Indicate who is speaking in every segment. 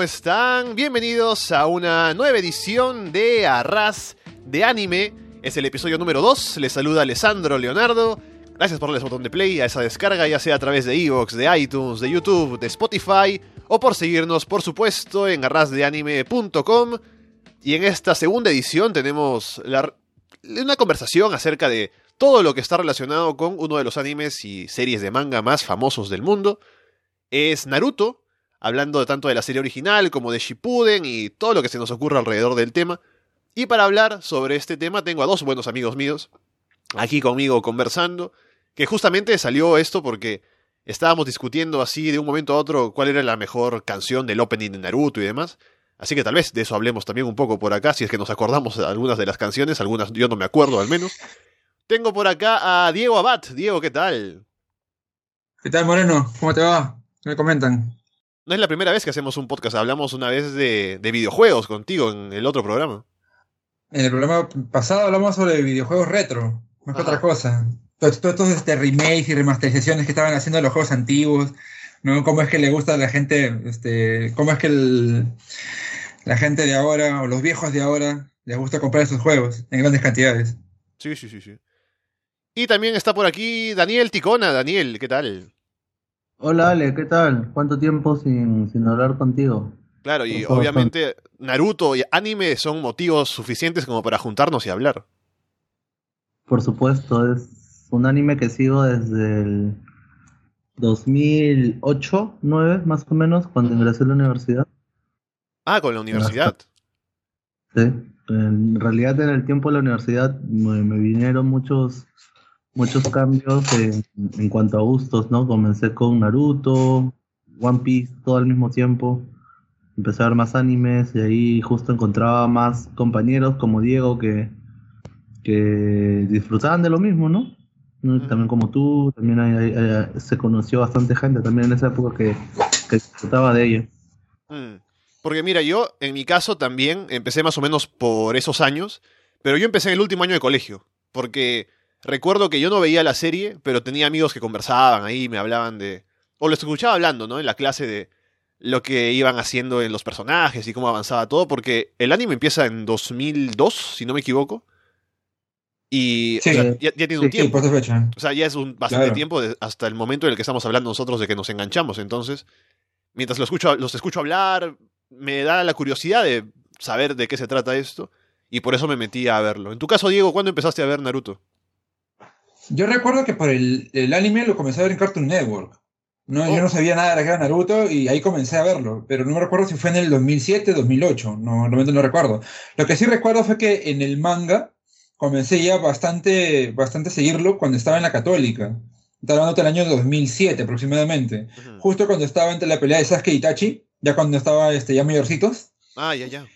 Speaker 1: ¿cómo están? Bienvenidos a una nueva edición de Arras de Anime. Es el episodio número 2. Les saluda Alessandro Leonardo. Gracias por darle ese botón de play a esa descarga, ya sea a través de Evox, de iTunes, de YouTube, de Spotify, o por seguirnos, por supuesto, en arrasdeanime.com. Y en esta segunda edición tenemos una conversación acerca de todo lo que está relacionado con uno de los animes y series de manga más famosos del mundo. Es Naruto, hablando tanto de la serie original como de Shippuden y todo lo que se nos ocurra alrededor del tema. Y para hablar sobre este tema tengo a dos buenos amigos míos aquí conmigo conversando, que justamente salió esto porque estábamos discutiendo así de un momento a otro cuál era la mejor canción del opening de Naruto y demás. Así que tal vez de eso hablemos también un poco por acá, si es que nos acordamos de algunas de las canciones, algunas yo no me acuerdo al menos. Tengo por acá a Diego Abad. Diego, ¿qué tal?
Speaker 2: ¿Qué tal, Moreno? ¿Cómo te va? ¿Qué me comentan?
Speaker 1: No es la primera vez que hacemos un podcast, hablamos una vez de, de videojuegos contigo en el otro programa.
Speaker 2: En el programa pasado hablamos sobre videojuegos retro, es que otra cosa. Todos estos este, remakes y remasterizaciones que estaban haciendo de los juegos antiguos, ¿no? Cómo es que le gusta a la gente, este, cómo es que el- la gente de ahora, o los viejos de ahora, les gusta comprar esos juegos en grandes cantidades.
Speaker 1: Sí, sí, sí, sí. Y también está por aquí Daniel Ticona. Daniel, ¿qué tal?
Speaker 3: Hola Ale, ¿qué tal? ¿Cuánto tiempo sin, sin hablar contigo?
Speaker 1: Claro, y obviamente Naruto y anime son motivos suficientes como para juntarnos y hablar.
Speaker 3: Por supuesto, es un anime que sigo desde el 2008, 9 más o menos, cuando ingresé a la universidad.
Speaker 1: Ah, con la universidad.
Speaker 3: Sí. En realidad en el tiempo de la universidad me, me vinieron muchos, muchos cambios en, en cuanto a gustos, ¿no? Comencé con Naruto, One Piece, todo al mismo tiempo. Empecé a ver más animes y ahí justo encontraba más compañeros como Diego que, que disfrutaban de lo mismo, ¿no? También como tú, también hay- hay- hay- se conoció bastante gente también en esa época que, que disfrutaba de ello.
Speaker 1: Mm. Porque mira, yo en mi caso también empecé más o menos por esos años, pero yo empecé en el último año de colegio, porque recuerdo que yo no veía la serie, pero tenía amigos que conversaban ahí, me hablaban de... O los escuchaba hablando, ¿no? En la clase de lo que iban haciendo en los personajes y cómo avanzaba todo, porque el anime empieza en 2002, si no me equivoco. Y o
Speaker 2: Sí.
Speaker 1: sea, ya, ya tiene un
Speaker 3: Sí,
Speaker 2: Sí,
Speaker 1: tiempo.
Speaker 2: fecha.
Speaker 1: O sea, ya es un bastante
Speaker 2: Claro.
Speaker 1: tiempo de- hasta el momento en el que estamos hablando nosotros de que nos enganchamos. Entonces, mientras lo escucho, los escucho hablar, me da la curiosidad de saber de qué se trata esto. Y por eso me metí a verlo. En tu caso, Diego, ¿cuándo empezaste a ver Naruto?
Speaker 2: Yo recuerdo que por el, el anime lo comencé a ver en Cartoon Network. No,
Speaker 1: Oh.
Speaker 2: Yo no sabía nada de la que era Naruto y ahí comencé a verlo, pero no me recuerdo si fue en el 2007, 2008, no, realmente no recuerdo. Lo que sí recuerdo fue que en el manga comencé ya bastante, bastante a seguirlo cuando estaba en la Católica. Estaba hablando del año 2007 aproximadamente, justo cuando estaba entre la pelea de Sasuke y Itachi, ya cuando estaba este, ya mayorcitos.
Speaker 1: Ah, ya, ya.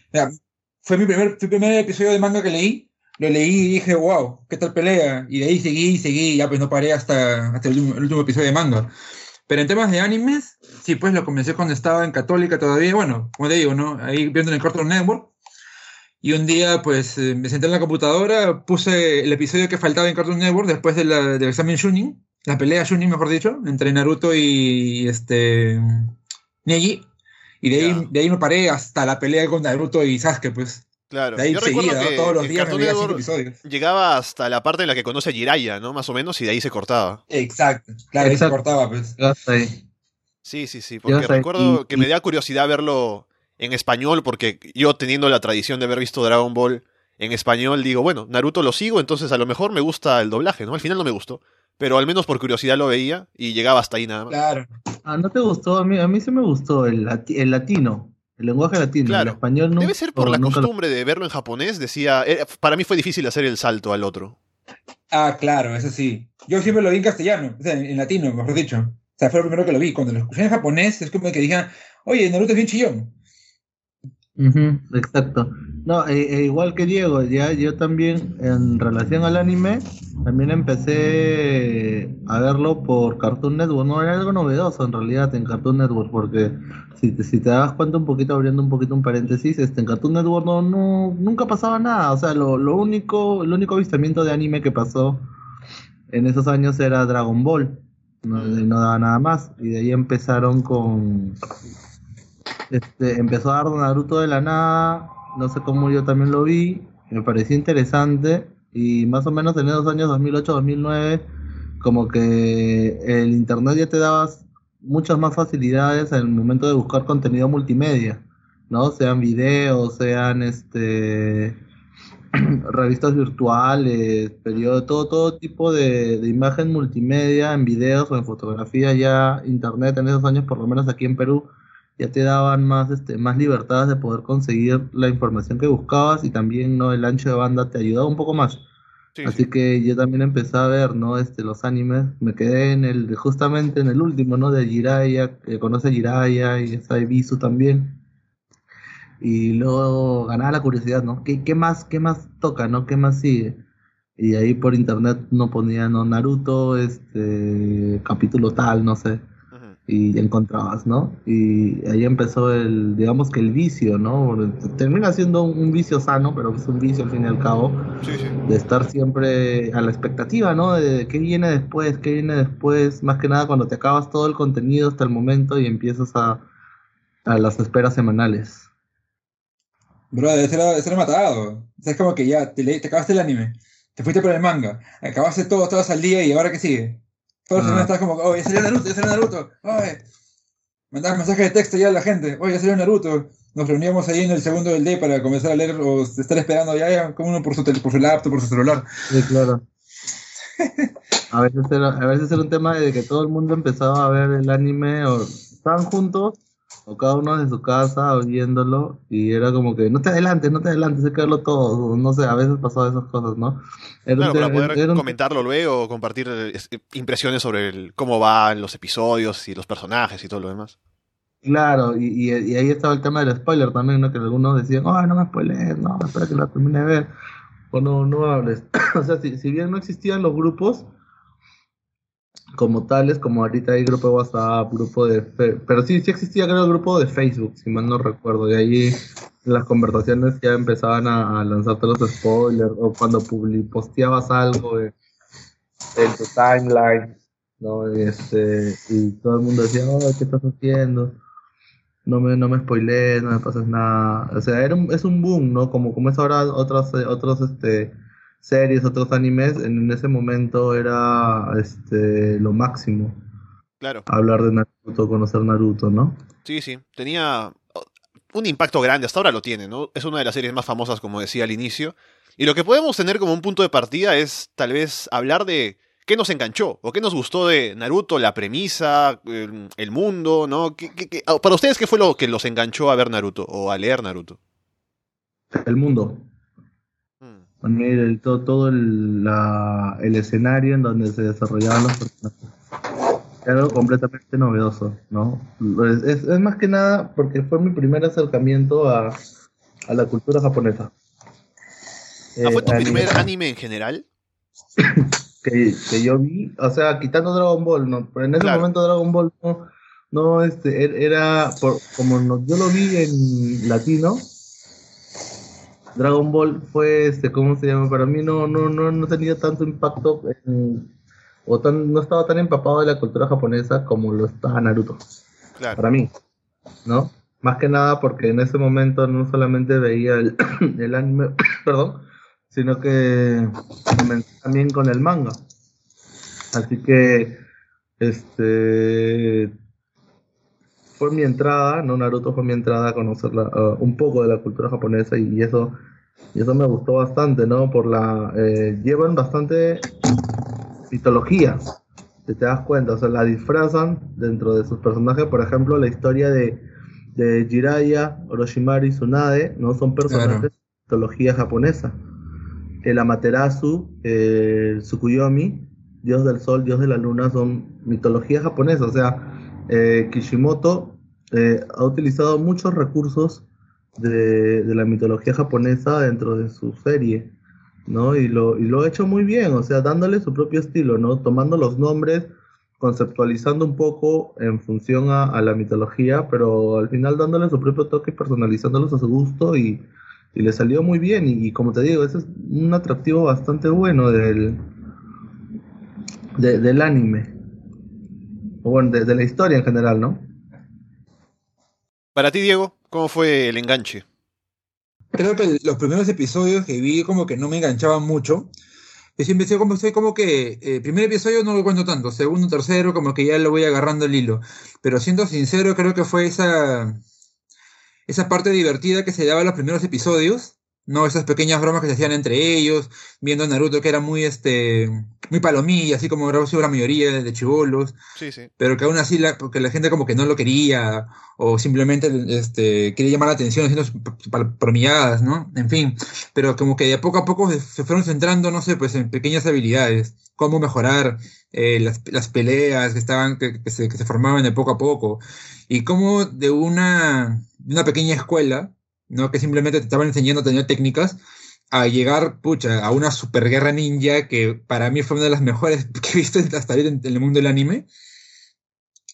Speaker 2: Fue mi primer, mi primer episodio de manga que leí. Lo leí y dije, wow, ¿qué tal pelea? Y de ahí seguí, seguí, y ya pues no paré hasta, hasta el, último, el último episodio de manga. Pero en temas de animes, sí, pues lo comencé cuando estaba en Católica todavía. Bueno, como te digo, ¿no? Ahí viendo en el Cartoon Network. Y un día, pues, eh, me senté en la computadora, puse el episodio que faltaba en Cartoon Network después de la, del examen Shunin, la pelea Shunin, mejor dicho, entre Naruto y este Neji. Y de ahí, de ahí no paré hasta la pelea con Naruto y Sasuke, pues.
Speaker 1: Claro.
Speaker 2: De ahí
Speaker 1: Yo recuerdo que
Speaker 2: todos los días me veía episodios.
Speaker 1: llegaba hasta la parte en la que conoce a Jiraiya, ¿no? Más o menos, y de ahí se cortaba.
Speaker 2: Exacto, claro, ahí se cortaba, pues.
Speaker 3: Hasta ahí.
Speaker 1: Sí, sí, sí. Porque recuerdo
Speaker 3: y-
Speaker 1: que
Speaker 3: y-
Speaker 1: me da curiosidad verlo en español, porque yo teniendo la tradición de haber visto Dragon Ball en español, digo, bueno, Naruto lo sigo, entonces a lo mejor me gusta el doblaje, ¿no? Al final no me gustó, pero al menos por curiosidad lo veía y llegaba hasta ahí nada más.
Speaker 2: Claro.
Speaker 3: Ah, ¿no te gustó? A mí, a mí sí me gustó el, lati- el latino, el lenguaje latino,
Speaker 1: Claro.
Speaker 3: el español no.
Speaker 1: Debe ser por la
Speaker 3: lo-
Speaker 1: costumbre de verlo en japonés, decía, eh, para mí fue difícil hacer el salto al otro.
Speaker 2: Ah, claro, eso sí. Yo siempre lo vi en castellano, o sea, en latino, mejor dicho. O sea, fue lo primero que lo vi. Cuando lo escuché en japonés, es como que dije, oye, Naruto es bien chillón.
Speaker 3: Ujú, exacto. No, e- e igual que Diego, ya yo también en relación al anime, también empecé a verlo por Cartoon Network. No era algo novedoso en realidad en Cartoon Network, porque si te, si te das cuenta un poquito, abriendo un poquito un paréntesis, este, en Cartoon Network no, nunca pasaba nada. O sea, lo, único, el único avistamiento de anime que pasó en esos años era Dragon Ball. No, no daba nada más. Y de ahí empezaron con este, empezó a dar Naruto de la nada, no sé cómo yo también lo vi, me pareció interesante y más o menos en esos años 2008-2009 como que el internet ya te daba muchas más facilidades en el momento de buscar contenido multimedia, ¿no? Sean videos, sean este revistas virtuales, periodo, todo, todo tipo de, de, imagen multimedia en videos o en fotografía, ya internet en esos años, por lo menos aquí en Perú, ya te daban más, este, más libertades de poder conseguir la información que buscabas y también no el ancho de banda te ayudaba un poco más. Así que yo también empecé a ver, ¿no? Este, los animes, me quedé en el, justamente en el último, ¿no? De Jiraiya, que conoce a Jiraiya y está Ibisu también y luego ganaba la curiosidad, ¿no? ¿Qué, ¿Qué, más, qué más toca, no? ¿Qué más sigue? Y ahí por internet no ponían ¿no? Naruto, este capítulo tal, no sé. Y encontrabas, ¿no? Y ahí empezó el, digamos que el vicio, ¿no? Termina siendo un, vicio sano, pero es un vicio al fin y al cabo. De estar siempre a la expectativa, ¿no? De qué viene después, qué viene después. Más que nada cuando te acabas todo el contenido hasta el momento y empiezas a, a las esperas semanales.
Speaker 2: Bro, debe ser, ser matado. Es como que ya, te, te, acabaste el anime, te fuiste por el manga, acabaste todo, estabas al día y ahora qué sigue. Todos los estás como, oh, ya salió Naruto, ya salió Naruto, oye. Mandabas mensajes de texto ya a la gente, oye, ya salió Naruto. Nos reuníamos ahí en el segundo del day para comenzar a leer o estar esperando ya, ya como uno por su, por su laptop, por su celular.
Speaker 3: Sí, claro. a, veces era, a veces era un tema de que todo el mundo empezaba a ver el anime o estaban juntos o cada uno en su casa oyéndolo y era como que no te adelantes, no te adelantes, hay que verlo todo, no sé, a veces pasaba esas cosas, ¿no?
Speaker 1: Era para poder comentarlo luego, compartir eh, impresiones sobre el, cómo van los episodios y los personajes y todo lo demás.
Speaker 3: Claro, y, y, ahí estaba el tema del spoiler también, ¿no? Que algunos decían, oh, no me spoilees, no, espera que la termine de ver, o no, no hables. o sea, si, si bien no existían los grupos, como tales, como ahorita hay grupo de WhatsApp, grupo de... Pero sí, sí existía creo el grupo de Facebook, si mal no recuerdo, y ahí las conversaciones ya empezaban a, lanzarte los spoilers, o cuando posteabas algo en, tu timeline, ¿no? Este, y todo el mundo decía, oh, ¿qué estás haciendo? No me, no me spoilees, no me pases nada. O sea, era es un boom, ¿no? Como, como es ahora otros, otros, este series, otros animes, en ese momento era este lo máximo.
Speaker 1: Claro.
Speaker 3: Hablar de Naruto, conocer Naruto, ¿no?
Speaker 1: Sí, sí. Tenía un impacto grande, hasta ahora lo tiene, ¿no? Es una de las series más famosas, como decía al inicio. Y lo que podemos tener como un punto de partida es tal vez hablar de qué nos enganchó o qué nos gustó de Naruto, la premisa, el, mundo, ¿no? Ah, para ustedes, ¿qué fue lo que los enganchó a ver Naruto o a leer Naruto?
Speaker 3: El mundo el, todo, todo el, el, escenario en donde se desarrollaban los personajes. algo completamente novedoso, ¿no? Es, es, más que nada porque fue mi primer acercamiento a, a la cultura japonesa.
Speaker 1: ¿Ah, ¿Fue tu eh, primer anime en general?
Speaker 3: que, que, yo vi, o sea, quitando Dragon Ball, ¿no? Pero en ese momento Dragon Ball no, no este, er, era, por, como yo lo vi en latino, Dragon Ball fue, este, ¿cómo se llama? Para mí no, no, no, no tenía tanto impacto o tan, no estaba tan empapado de la cultura japonesa como lo estaba Naruto. Claro. Para mí, ¿no? Más que nada porque en ese momento no solamente veía el, el anime, perdón, sino que comencé también con el manga. Así que, este, fue mi entrada, no Naruto fue mi entrada a conocer uh, un poco de la cultura japonesa y, eso y eso me gustó bastante, ¿no? Por la eh, llevan bastante mitología, si te das cuenta, o sea, la disfrazan dentro de sus personajes, por ejemplo, la historia de, de Jiraiya, Orochimaru y Tsunade, ¿no? Son personajes de mitología japonesa. El Amaterasu, el Tsukuyomi, dios del sol, dios de la luna, son mitología japonesa, o sea, eh, Kishimoto eh, ha utilizado muchos recursos de, la mitología japonesa dentro de su serie, ¿no? Y lo, y lo ha hecho muy bien, o sea, dándole su propio estilo, ¿no? Tomando los nombres, conceptualizando un poco en función a, la mitología, pero al final dándole su propio toque y personalizándolos a su gusto y, le salió muy bien. Y, como te digo, ese es un atractivo bastante bueno del, del anime bueno, de, la historia en general, ¿no?
Speaker 1: Para ti, Diego, ¿cómo fue el enganche?
Speaker 2: Creo que los primeros episodios que vi como que no me enganchaban mucho. Yo siempre como, estoy como que eh, primer episodio no lo cuento tanto, segundo, tercero, como que ya lo voy agarrando el hilo. Pero siendo sincero, creo que fue esa, esa parte divertida que se daba en los primeros episodios, ¿no? Esas pequeñas bromas que se hacían entre ellos, viendo a Naruto que era muy, este, muy palomilla, así como era la mayoría de chivolos,
Speaker 1: Sí, sí.
Speaker 2: pero que aún así la, porque la gente como que no lo quería, o simplemente, este, quería llamar la atención haciendo palomilladas, ¿no? En fin, pero como que de poco a poco se- se fueron centrando, no sé, pues en pequeñas habilidades, cómo mejorar eh, las, las peleas que estaban, que, que se, que se formaban de poco a poco, y cómo de una, de una pequeña escuela, ¿no? Que simplemente te estaban enseñando a tener técnicas, a llegar, pucha, a una superguerra ninja que para mí fue una de las mejores que he visto hasta ahorita en, el mundo del anime.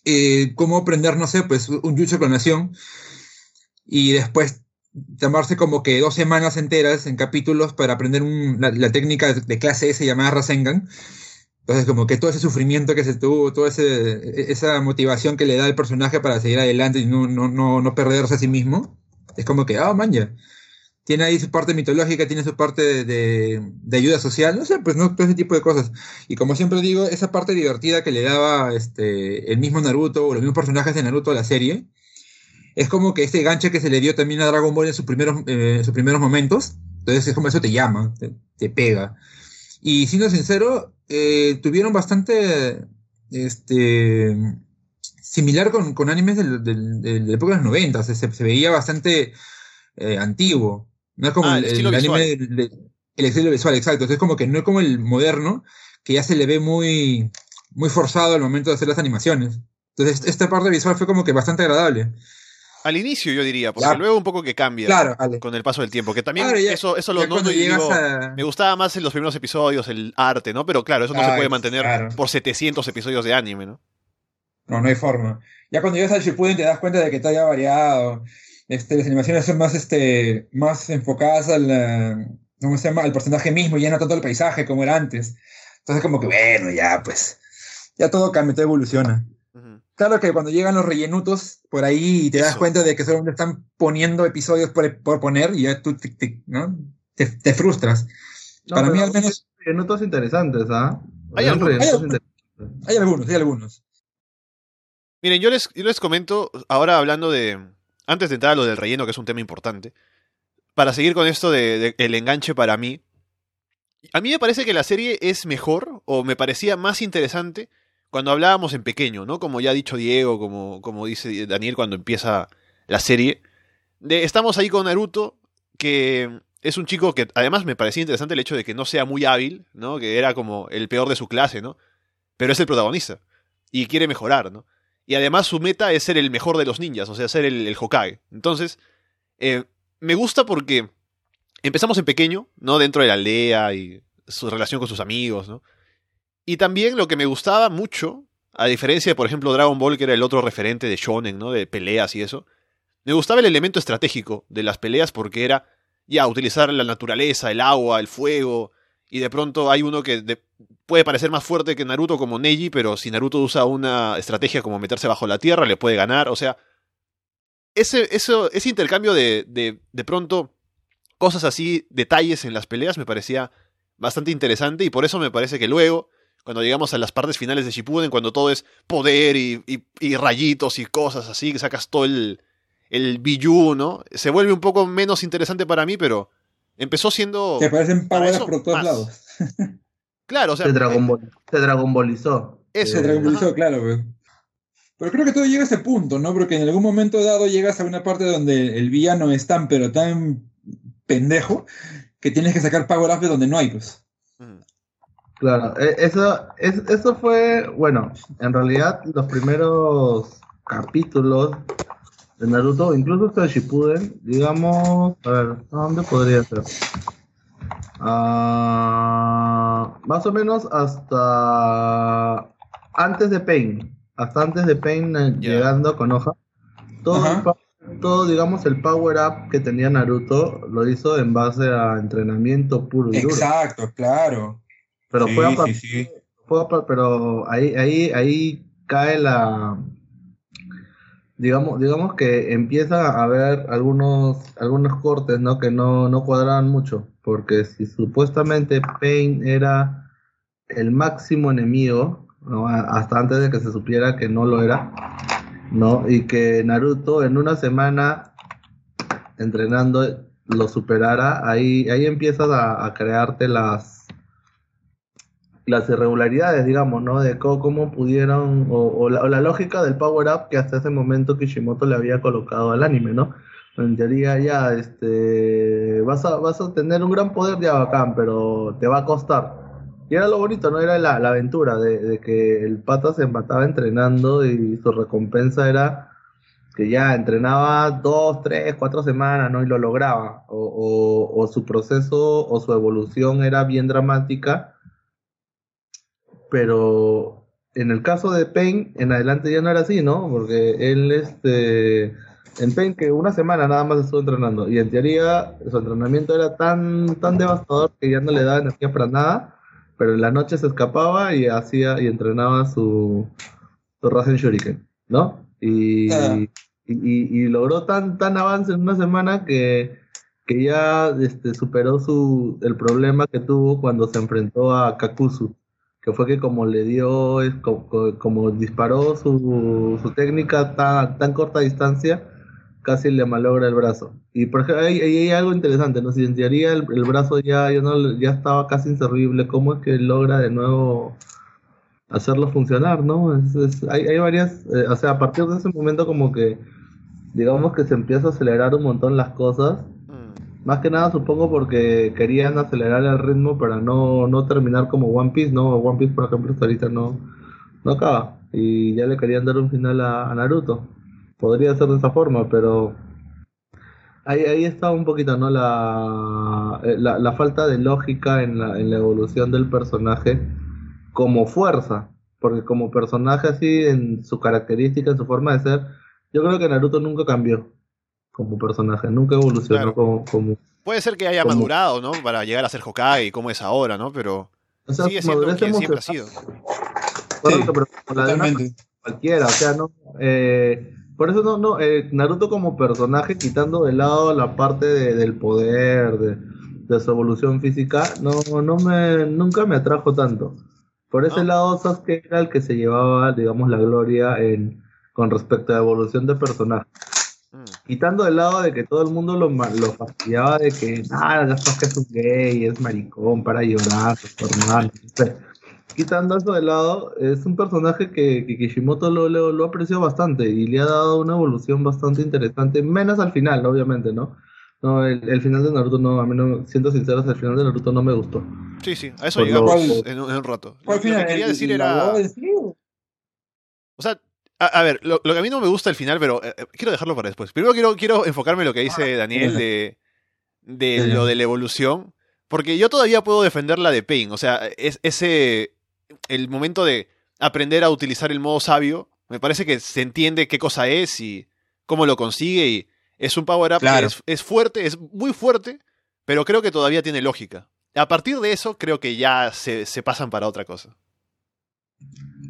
Speaker 2: Eh, cómo aprender, no sé, pues un jutsu de clonación y después tomarse como que dos semanas enteras en capítulos para aprender la, técnica de, clase S llamada Rasengan. Entonces, como que todo ese sufrimiento que se tuvo, toda ese, esa motivación que le da el personaje para seguir adelante y no, no, no, no perderse a sí mismo, es como que, ah, man, ya. Tiene ahí su parte mitológica, tiene su parte de, de- ayuda social, no sé, pues no, todo ese tipo de cosas. Y como siempre digo, esa parte divertida que le daba este, el mismo Naruto o los mismos personajes de Naruto a la serie, es como que este ganche que se le dio también a Dragon Ball en sus primeros, eh, sus primeros momentos, entonces es como eso te llama, te, te pega. Y siendo sincero, eh, tuvieron bastante este, similar con, con animes del, del, del- de la época de los 90, se, se veía bastante eh, antiguo. No es como
Speaker 1: Ah,
Speaker 2: el,
Speaker 1: el estilo
Speaker 2: el
Speaker 1: visual.
Speaker 2: anime, del- del- el estilo visual, exacto. Entonces, como que no es como el moderno, que ya se le ve muy, muy forzado al momento de hacer las animaciones. Entonces, esta parte visual fue como que bastante agradable.
Speaker 1: Al inicio yo diría, porque
Speaker 2: Claro.
Speaker 1: luego un poco que cambia
Speaker 2: Claro,
Speaker 1: con el paso del tiempo, que también
Speaker 2: Claro, ya-
Speaker 1: eso, eso lo noto y digo,
Speaker 2: a...
Speaker 1: me gustaba más en los primeros episodios, el arte, ¿no? Pero claro, eso no se puede mantener por 700 episodios de anime, ¿no?
Speaker 2: No, no hay forma. Ya cuando llegas al Shippuden te das cuenta de que todo ya ha variado. Este, las animaciones son más, este, más enfocadas al, ¿cómo se llama? al personaje mismo, y ya no tanto al paisaje como era antes. Entonces como que, bueno, ya pues, ya todo cambia, todo evoluciona. Claro que cuando llegan los rellenutos por ahí y te das
Speaker 1: Eso.
Speaker 2: cuenta de que solamente están poniendo episodios por, por poner y ya tú te, te- ¿no? te, te frustras.
Speaker 3: No,
Speaker 2: Para mí al menos
Speaker 3: hay notas interesantes, ¿ah?
Speaker 1: Algunos.
Speaker 2: hay algunos, hay algunos.
Speaker 1: Miren, yo les, yo les comento, ahora hablando de, antes de entrar a lo del relleno, que es un tema importante, para seguir con esto de, de el enganche para mí, a mí me parece que la serie es mejor, o me parecía más interesante, cuando hablábamos en pequeño, ¿no? Como ya ha dicho Diego, como, como dice Daniel cuando empieza la serie. De, estamos ahí con Naruto, que es un chico que además me parecía interesante el hecho de que no sea muy hábil, ¿no? Que era como el peor de su clase, ¿no? Pero es el protagonista. Y quiere mejorar, ¿no? Y además su meta es ser el mejor de los ninjas, o sea, ser el, el Hokage. Entonces, eh, me gusta porque empezamos en pequeño, ¿no? Dentro de la aldea y su relación con sus amigos, ¿no? Y también lo que me gustaba mucho, a diferencia de, por ejemplo, Dragon Ball, que era el otro referente de shonen, ¿no? De peleas y eso, me gustaba el elemento estratégico de las peleas porque era ya utilizar la naturaleza, el agua, el fuego, y de pronto hay uno que de- puede parecer más fuerte que Naruto como Neji, pero si Naruto usa una estrategia como meterse bajo la tierra, le puede ganar, o sea, ese, eso, ese intercambio de, de, de pronto cosas así, detalles en las peleas, me parecía bastante interesante y por eso me parece que luego, cuando llegamos a las partes finales de Shippuden, cuando todo es poder y, y- y rayitos y cosas así, que sacas todo el, el Biju, ¿no? Se vuelve un poco menos interesante para mí, pero empezó siendo...
Speaker 2: Te parecen
Speaker 1: para
Speaker 2: palabras
Speaker 1: eso,
Speaker 2: por todos
Speaker 1: más.
Speaker 2: lados.
Speaker 1: Claro, o sea...
Speaker 3: Se Dragon Ball, se Dragon Ballizó.
Speaker 1: Eso,
Speaker 2: Se
Speaker 3: Eh,
Speaker 2: tranquilizó,
Speaker 1: Ajá.
Speaker 2: claro, pues. Pero creo que todo llega a ese punto, ¿no? Porque en algún momento dado llegas a una parte donde el villano es tan, pero tan pendejo, que tienes que sacar power up de donde no hay, pues.
Speaker 3: Claro, e- eso, es- eso fue, bueno, en realidad los primeros capítulos de Naruto, incluso hasta de Shippuden, digamos, a ver, ¿a ¿dónde podría ser? Ah, más o menos hasta antes de Pain, hasta antes de Pain eh, llegando con hoja, todo, el todo, digamos, el power up que tenía Naruto lo hizo en base a entrenamiento puro y duro.
Speaker 2: Exacto, claro.
Speaker 3: Pero
Speaker 2: Sí,
Speaker 3: fue a
Speaker 2: sí,
Speaker 3: par-
Speaker 2: sí.
Speaker 3: fue a par- pero ahí, ahí, ahí cae la, digamos, digamos que empieza a haber algunos, algunos cortes, ¿no? Que no, no cuadraban mucho, porque si supuestamente Pain era el máximo enemigo, ¿no? hasta antes de que se supiera que no lo era, ¿no? Y que Naruto en una semana entrenando lo superara, ahí, ahí empiezas a, a crearte las las irregularidades, digamos, ¿no? De cómo, pudieron, o, la, lógica del power-up que hasta ese momento Kishimoto le había colocado al anime, ¿no? En teoría ya, este, vas a, vas a tener un gran poder de bacán, pero te va a costar. Y era lo bonito, ¿no? Era la, aventura de, que el pata se empataba entrenando y su recompensa era que ya entrenaba dos, tres, cuatro semanas, ¿no? Y lo lograba. O, o su proceso o su evolución era bien dramática pero en el caso de Pain, en adelante ya no era así, ¿no? Porque él, este, en Pain, que una semana nada más estuvo entrenando, y en teoría su entrenamiento era tan, tan devastador que ya no le daba energía para nada, pero en la noche se escapaba y hacía y entrenaba su, su Rasen Shuriken, ¿no? Y, y, logró tan, tan avance en una semana que, que ya este, superó su, el problema que tuvo cuando se enfrentó a Kakuzu que fue que como le dio, como, disparó su, su técnica tan, tan corta distancia, casi le malogra el brazo. Y por ejemplo, ahí, hay algo interesante, ¿no? Si en teoría el, brazo ya, ya, no, ya estaba casi inservible, ¿cómo es que logra de nuevo hacerlo funcionar, ¿no? hay, hay varias, eh, o sea, a partir de ese momento como que, digamos que se empieza a acelerar un montón las cosas más que nada supongo porque querían acelerar el ritmo para no, no terminar como One Piece, ¿no? One Piece, por ejemplo, hasta ahorita no, no acaba. Y ya le querían dar un final a, Naruto. Podría ser de esa forma, pero ahí, ahí está un poquito, ¿no? La, eh, la, la falta de lógica en la, en la evolución del personaje como fuerza. Porque como personaje así, en su característica, en su forma de ser, yo creo que Naruto nunca cambió como personaje, nunca evolucionó como, como,
Speaker 1: Puede ser que haya madurado, ¿no? Para llegar a ser Hokage como es ahora, ¿no? Pero sigue siendo quien siempre ha sido.
Speaker 3: Correcto, pero cualquiera, o sea, no... Eh, por eso no, no, eh, Naruto como personaje, quitando de lado la parte del poder, de, de, su evolución física, no, no me, nunca me atrajo tanto. Por ese lado, Sasuke era el que se llevaba, digamos, la gloria en, con respecto a la evolución de personaje. Quitando del lado de que todo el mundo lo, lo fastidiaba de que, nada, que es un gay, es maricón, para llorar, normal. Quitando eso de lado, es un personaje que, Kishimoto lo, lo, apreció bastante y le ha dado una evolución bastante interesante, menos al final, obviamente, ¿no? No, el, final de Naruto no, a mí no, siendo sincero, el final de Naruto no me gustó.
Speaker 1: Sí, sí, a eso llegamos en, un, rato.
Speaker 2: Lo, que quería decir era...
Speaker 1: O sea, a, ver, lo, que a mí no me gusta el final, pero eh, eh, quiero dejarlo para después. Primero quiero, quiero enfocarme en lo que dice Daniel de, de lo de la evolución. Porque yo todavía puedo defender la de Pain. O sea, es ese. El momento de aprender a utilizar el modo sabio. Me parece que se entiende qué cosa es y cómo lo consigue. Y es un power-up que es, es, fuerte, es muy fuerte, pero creo que todavía tiene lógica. A partir de eso, creo que ya se, se pasan para otra cosa.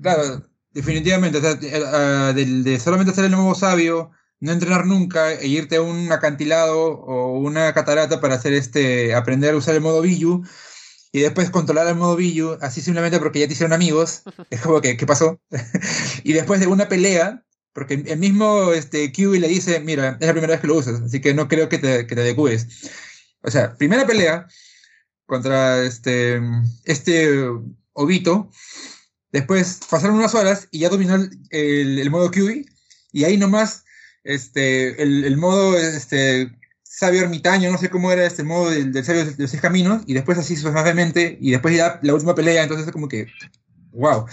Speaker 2: Claro, Definitivamente, o sea, eh, ah, de, solamente ser el nuevo sabio, no entrenar nunca e irte a un acantilado o una catarata para hacer este, aprender a usar el modo Biyu y después controlar el modo Biyu, así simplemente porque ya te hicieron amigos, es como que, ¿qué pasó? y después de una pelea, porque el mismo este, Kiwi le dice, mira, es la primera vez que lo usas, así que no creo que te, que te adecues. O sea, primera pelea contra este, este Obito, Después pasaron unas horas y ya dominó el, modo QI. Y ahí nomás, este, el, modo este, sabio ermitaño, no sé cómo era este modo del, sabio de los seis caminos. Y después así suavemente. Y después ya la última pelea. Entonces es como que, wow.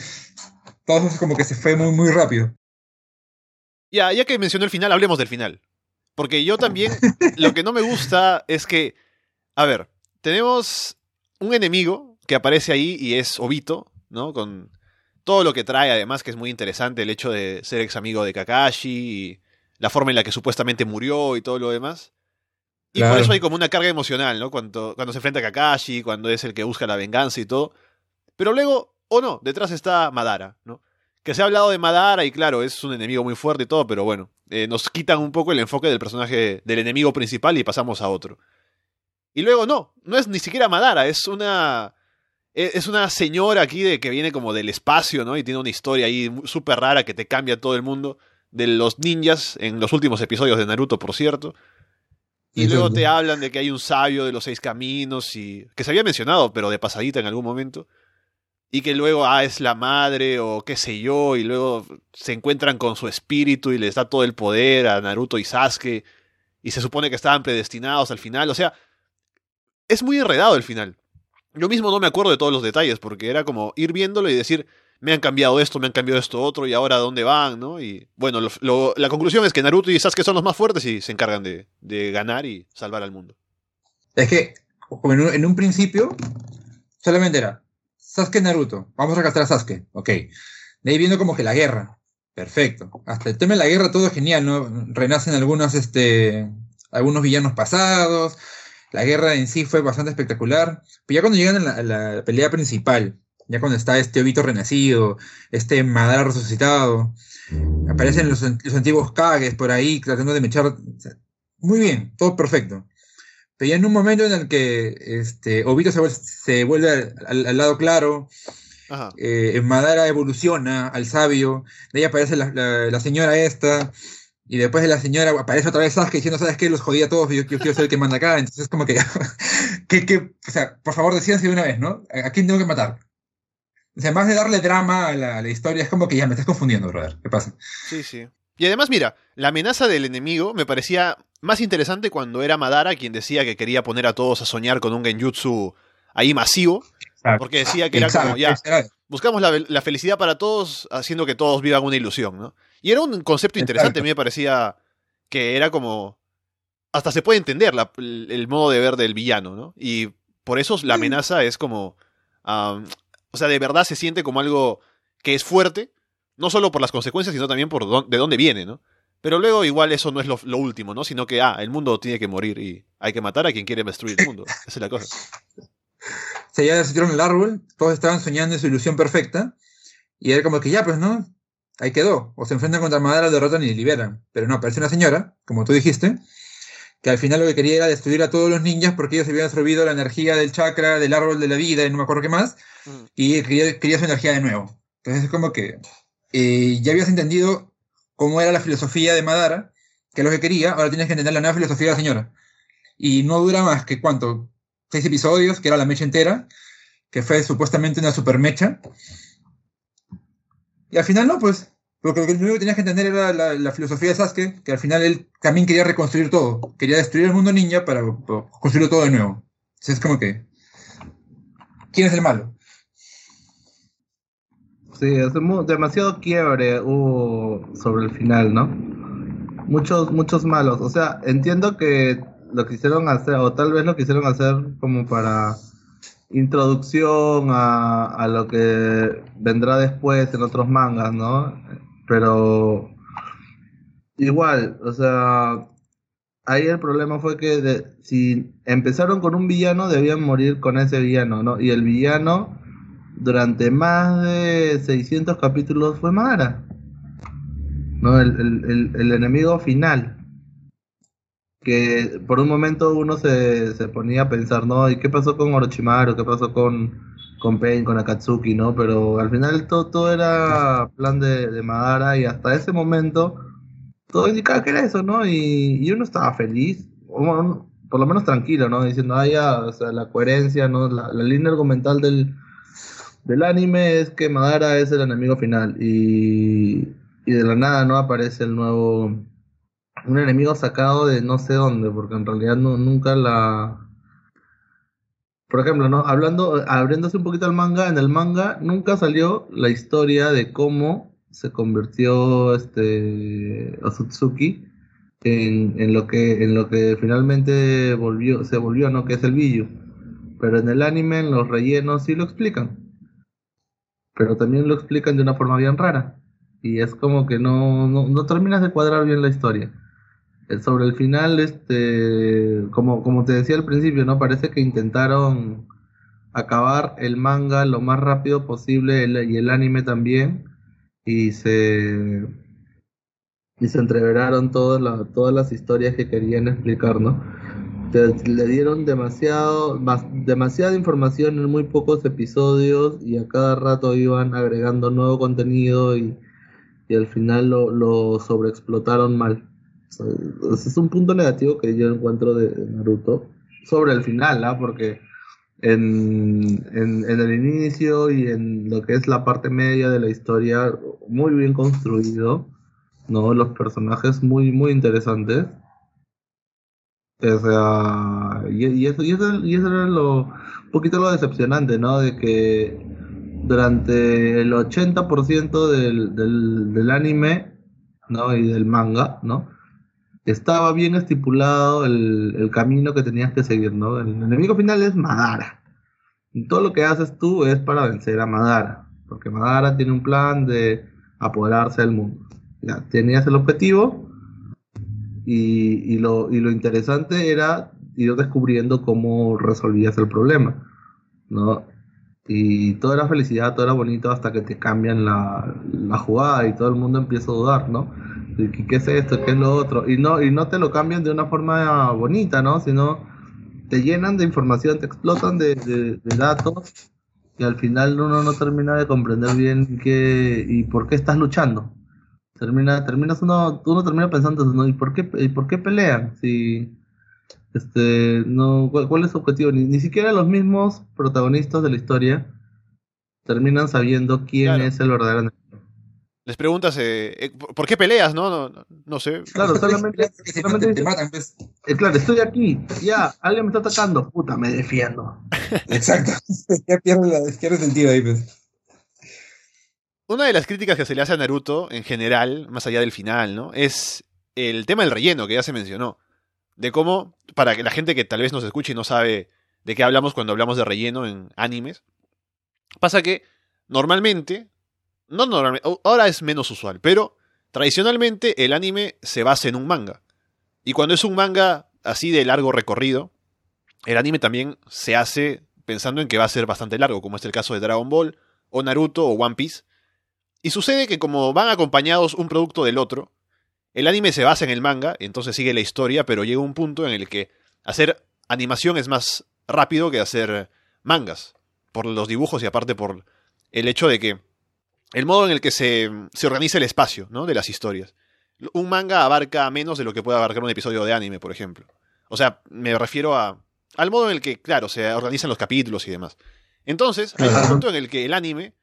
Speaker 2: Todo eso como que se fue muy, muy rápido.
Speaker 1: Ya, ya que mencionó el final, hablemos del final. Porque yo también, lo que no me gusta es que, a ver, tenemos un enemigo que aparece ahí y es Obito, ¿no? Con todo lo que trae, además, que es muy interesante, el hecho de ser ex amigo de Kakashi y la forma en la que supuestamente murió y todo lo demás. Y por eso hay como una carga emocional, ¿no? Cuando, cuando se enfrenta a Kakashi, cuando es el que busca la venganza y todo. Pero luego, o no, detrás está Madara, ¿no? que se ha hablado de Madara y claro, es un enemigo muy fuerte y todo, pero bueno, eh, nos quitan un poco el enfoque del personaje, del enemigo principal y pasamos a otro. Y luego no, no es ni siquiera Madara, es una... e, Es una señora aquí de que viene como del espacio, ¿no? Y tiene una historia ahí súper rara que te cambia todo el mundo. De los ninjas en los últimos episodios de Naruto, por cierto. Y luego te hablan de que hay un sabio de los seis caminos y que se había mencionado, pero de pasadita en algún momento. Y que luego, ah, es la madre o qué sé yo, y luego se encuentran con su espíritu y les da todo el poder a Naruto y Sasuke. Y se supone que estaban predestinados al final. O sea, es muy enredado el final. Yo mismo no me acuerdo de todos los detalles, porque era como ir viéndolo y decir, me han cambiado esto, me han cambiado esto otro, y ahora dónde van, ¿no? Y bueno, la conclusión es que Naruto y Sasuke son los más fuertes y se encargan de, de ganar y salvar al mundo.
Speaker 2: Es que, en un, en un principio, solamente era Sasuke Naruto. Vamos a rescatar a Sasuke. Ok. De ahí viendo como que la guerra. Perfecto. Hasta el tema de la guerra todo es genial, ¿no? Renacen algunos, este, algunos villanos pasados. La guerra en sí fue bastante espectacular. Pero ya cuando llegan a la, a la pelea principal, ya cuando está este Obito renacido, este Madara resucitado, aparecen los, los antiguos Kages por ahí tratando de mechar. Muy bien, todo perfecto. Pero ya en un momento en el que este, Obito se vuelve, se vuelve al, al- al lado claro, eh, Madara evoluciona al sabio, de ahí aparece la, la- la señora esta, y después de la señora aparece otra vez Sasuke diciendo, ¿sabes qué? Los jodí a todos, yo, yo quiero ser el que manda acá, entonces es como que, que, que, o sea, por favor decídanse de una vez, ¿no? ¿A, quién tengo que matar? O sea, más de darle drama a la, a la historia, es como que ya me estás confundiendo, brother, ¿qué pasa?
Speaker 1: Sí, sí. Y además, mira, la amenaza del enemigo me parecía más interesante cuando era Madara quien decía que quería poner a todos a soñar con un genjutsu ahí masivo, porque decía que era
Speaker 2: Exacto,
Speaker 1: como, ya, buscamos la, la felicidad para todos haciendo que todos vivan una ilusión, ¿no? Y era un concepto interesante, a mí me parecía que era como... Hasta se puede entender la- el, el modo de ver del villano, ¿no? Y por eso la amenaza es como... o sea, de verdad se siente como algo que es fuerte, no solo por las consecuencias, sino también por de dónde viene, ¿no? Pero luego igual eso no es lo, lo último, ¿no? Sino que, ah, el mundo tiene que morir y hay que matar a quien quiere destruir el mundo. Esa es la cosa.
Speaker 2: se ya destruyeron el árbol, todos estaban soñando en su ilusión perfecta, y era como que ya, pues no, ahí quedó. O se enfrentan contra Madara, derrotan y liberan. Pero no, aparece una señora, como tú dijiste, que al final lo que quería era destruir a todos los ninjas porque ellos habían absorbido la energía del chakra, del árbol de la vida y no me acuerdo qué más, y quería, quería su energía de nuevo. Entonces es como que eh, ya habías entendido cómo era la filosofía de Madara, que es lo que quería, ahora tienes que entender la nueva filosofía de la señora. Y no dura más que cuánto, seis episodios, que era la mecha entera, que fue supuestamente una super mecha. Y al final no, pues, porque lo que tenías que entender era la, filosofía de Sasuke, que al final él también quería reconstruir todo, quería destruir el mundo ninja para, para construirlo todo de nuevo. Entonces es como que, ¿quién es el malo?
Speaker 3: Sí, es demasiado quiebre hubo sobre el final, ¿no? Muchos, muchos malos. O sea, entiendo que lo quisieron hacer, o tal vez lo quisieron hacer como para introducción a, a lo que vendrá después en otros mangas, ¿no? Pero igual, o sea, ahí el problema fue que de- si empezaron con un villano, debían morir con ese villano, ¿no? Y el villano durante más de 600 capítulos fue Madara. ¿No? El- el- el enemigo final. Que por un momento uno se, se ponía a pensar, ¿no? ¿Y qué pasó con Orochimaru? ¿Qué pasó con, con Pain, con Akatsuki, ¿no? Pero al final todo, todo era plan de, de Madara y hasta ese momento todo indicaba que era eso, ¿no? Y, y uno estaba feliz, o bueno, por lo menos tranquilo, ¿no? Diciendo, ah, la coherencia, ¿no? La, la línea argumental del, del anime es que Madara es el enemigo final y, y de la nada no aparece el nuevo un enemigo sacado de no sé dónde porque en realidad no, nunca la por ejemplo no hablando abriéndose un poquito al manga en el manga nunca salió la historia de cómo se convirtió este Otsutsuki en, en lo que en lo que finalmente volvió se volvió no que es el Biju pero en el anime en los rellenos sí lo explican pero también lo explican de una forma bien rara. Y es como que no, no, no terminas de cuadrar bien la historia. Sobre el final, este, como, como te decía al principio, ¿no? Parece que intentaron acabar el manga lo más rápido posible y el anime también. y se y se entreveraron todas las todas las historias que querían explicar, le dieron demasiado demasiada información en muy pocos episodios y a cada rato iban agregando nuevo contenido y, y al final lo, lo sobreexplotaron mal. Es un punto negativo que yo encuentro de, Naruto sobre el final, ¿ah? Porque en, en, el inicio y en lo que es la parte media de la historia, muy bien construido, ¿no? Los personajes muy, muy interesantes. O sea, y, eso, y, eso, y eso era lo, un poquito lo decepcionante, ¿no? De que durante el 80% del, del, del anime, ¿no? Y del manga, ¿no? Estaba bien estipulado el, camino que tenías que seguir, ¿no? El enemigo final es Madara. Y todo lo que haces tú es para vencer a Madara, porque Madara tiene un plan de apoderarse del mundo. Ya, tenías el objetivo y, lo, interesante era ir descubriendo cómo resolvías el problema, ¿no? Y todo era felicidad, todo era bonito hasta que te cambian la, la jugada y todo el mundo empieza a dudar, ¿no? ¿Qué es esto? ¿Qué es lo otro? Y no, y no te lo cambian de una forma bonita, ¿no? Sino te llenan de información, te explotan de, de, datos y al final uno no termina de comprender bien qué y por qué estás luchando. Termina, terminas uno, uno termina pensando, ¿no? ¿Y por qué, y por qué pelean? Si, este, no, ¿cuál, es su objetivo? Ni, ni siquiera los mismos protagonistas de la historia terminan sabiendo quién es el verdadero
Speaker 1: les preguntas, eh, eh, ¿por qué peleas? No, no, no sé.
Speaker 3: Claro, solamente, solamente te matan, pues. eh, claro, estoy aquí, ya, alguien me está atacando, puta, me defiendo.
Speaker 2: Exacto, ya pierde, pierde sentido ahí, pues.
Speaker 1: Una de las críticas que se le hace a Naruto, en general, más allá del final, ¿no? Es el tema del relleno, que ya se mencionó. De cómo, para que la gente que tal vez nos escuche y no sabe de qué hablamos cuando hablamos de relleno en animes, pasa que normalmente no normalmente, ahora es menos usual, pero tradicionalmente el anime se basa en un manga. Y cuando es un manga así de largo recorrido, el anime también se hace pensando en que va a ser bastante largo, como es el caso de Dragon Ball, o Naruto, o One Piece. Y sucede que como van acompañados un producto del otro, el anime se basa en el manga, entonces sigue la historia, pero llega un punto en el que hacer animación es más rápido que hacer mangas, por los dibujos y aparte por el hecho de que el modo en el que se, organiza el espacio ¿no? de las historias. Un manga abarca menos de lo que puede abarcar un episodio de anime, por ejemplo. O sea, me refiero a, al modo en el que, claro, se organizan los capítulos y demás. Entonces, hay un punto en el que el anime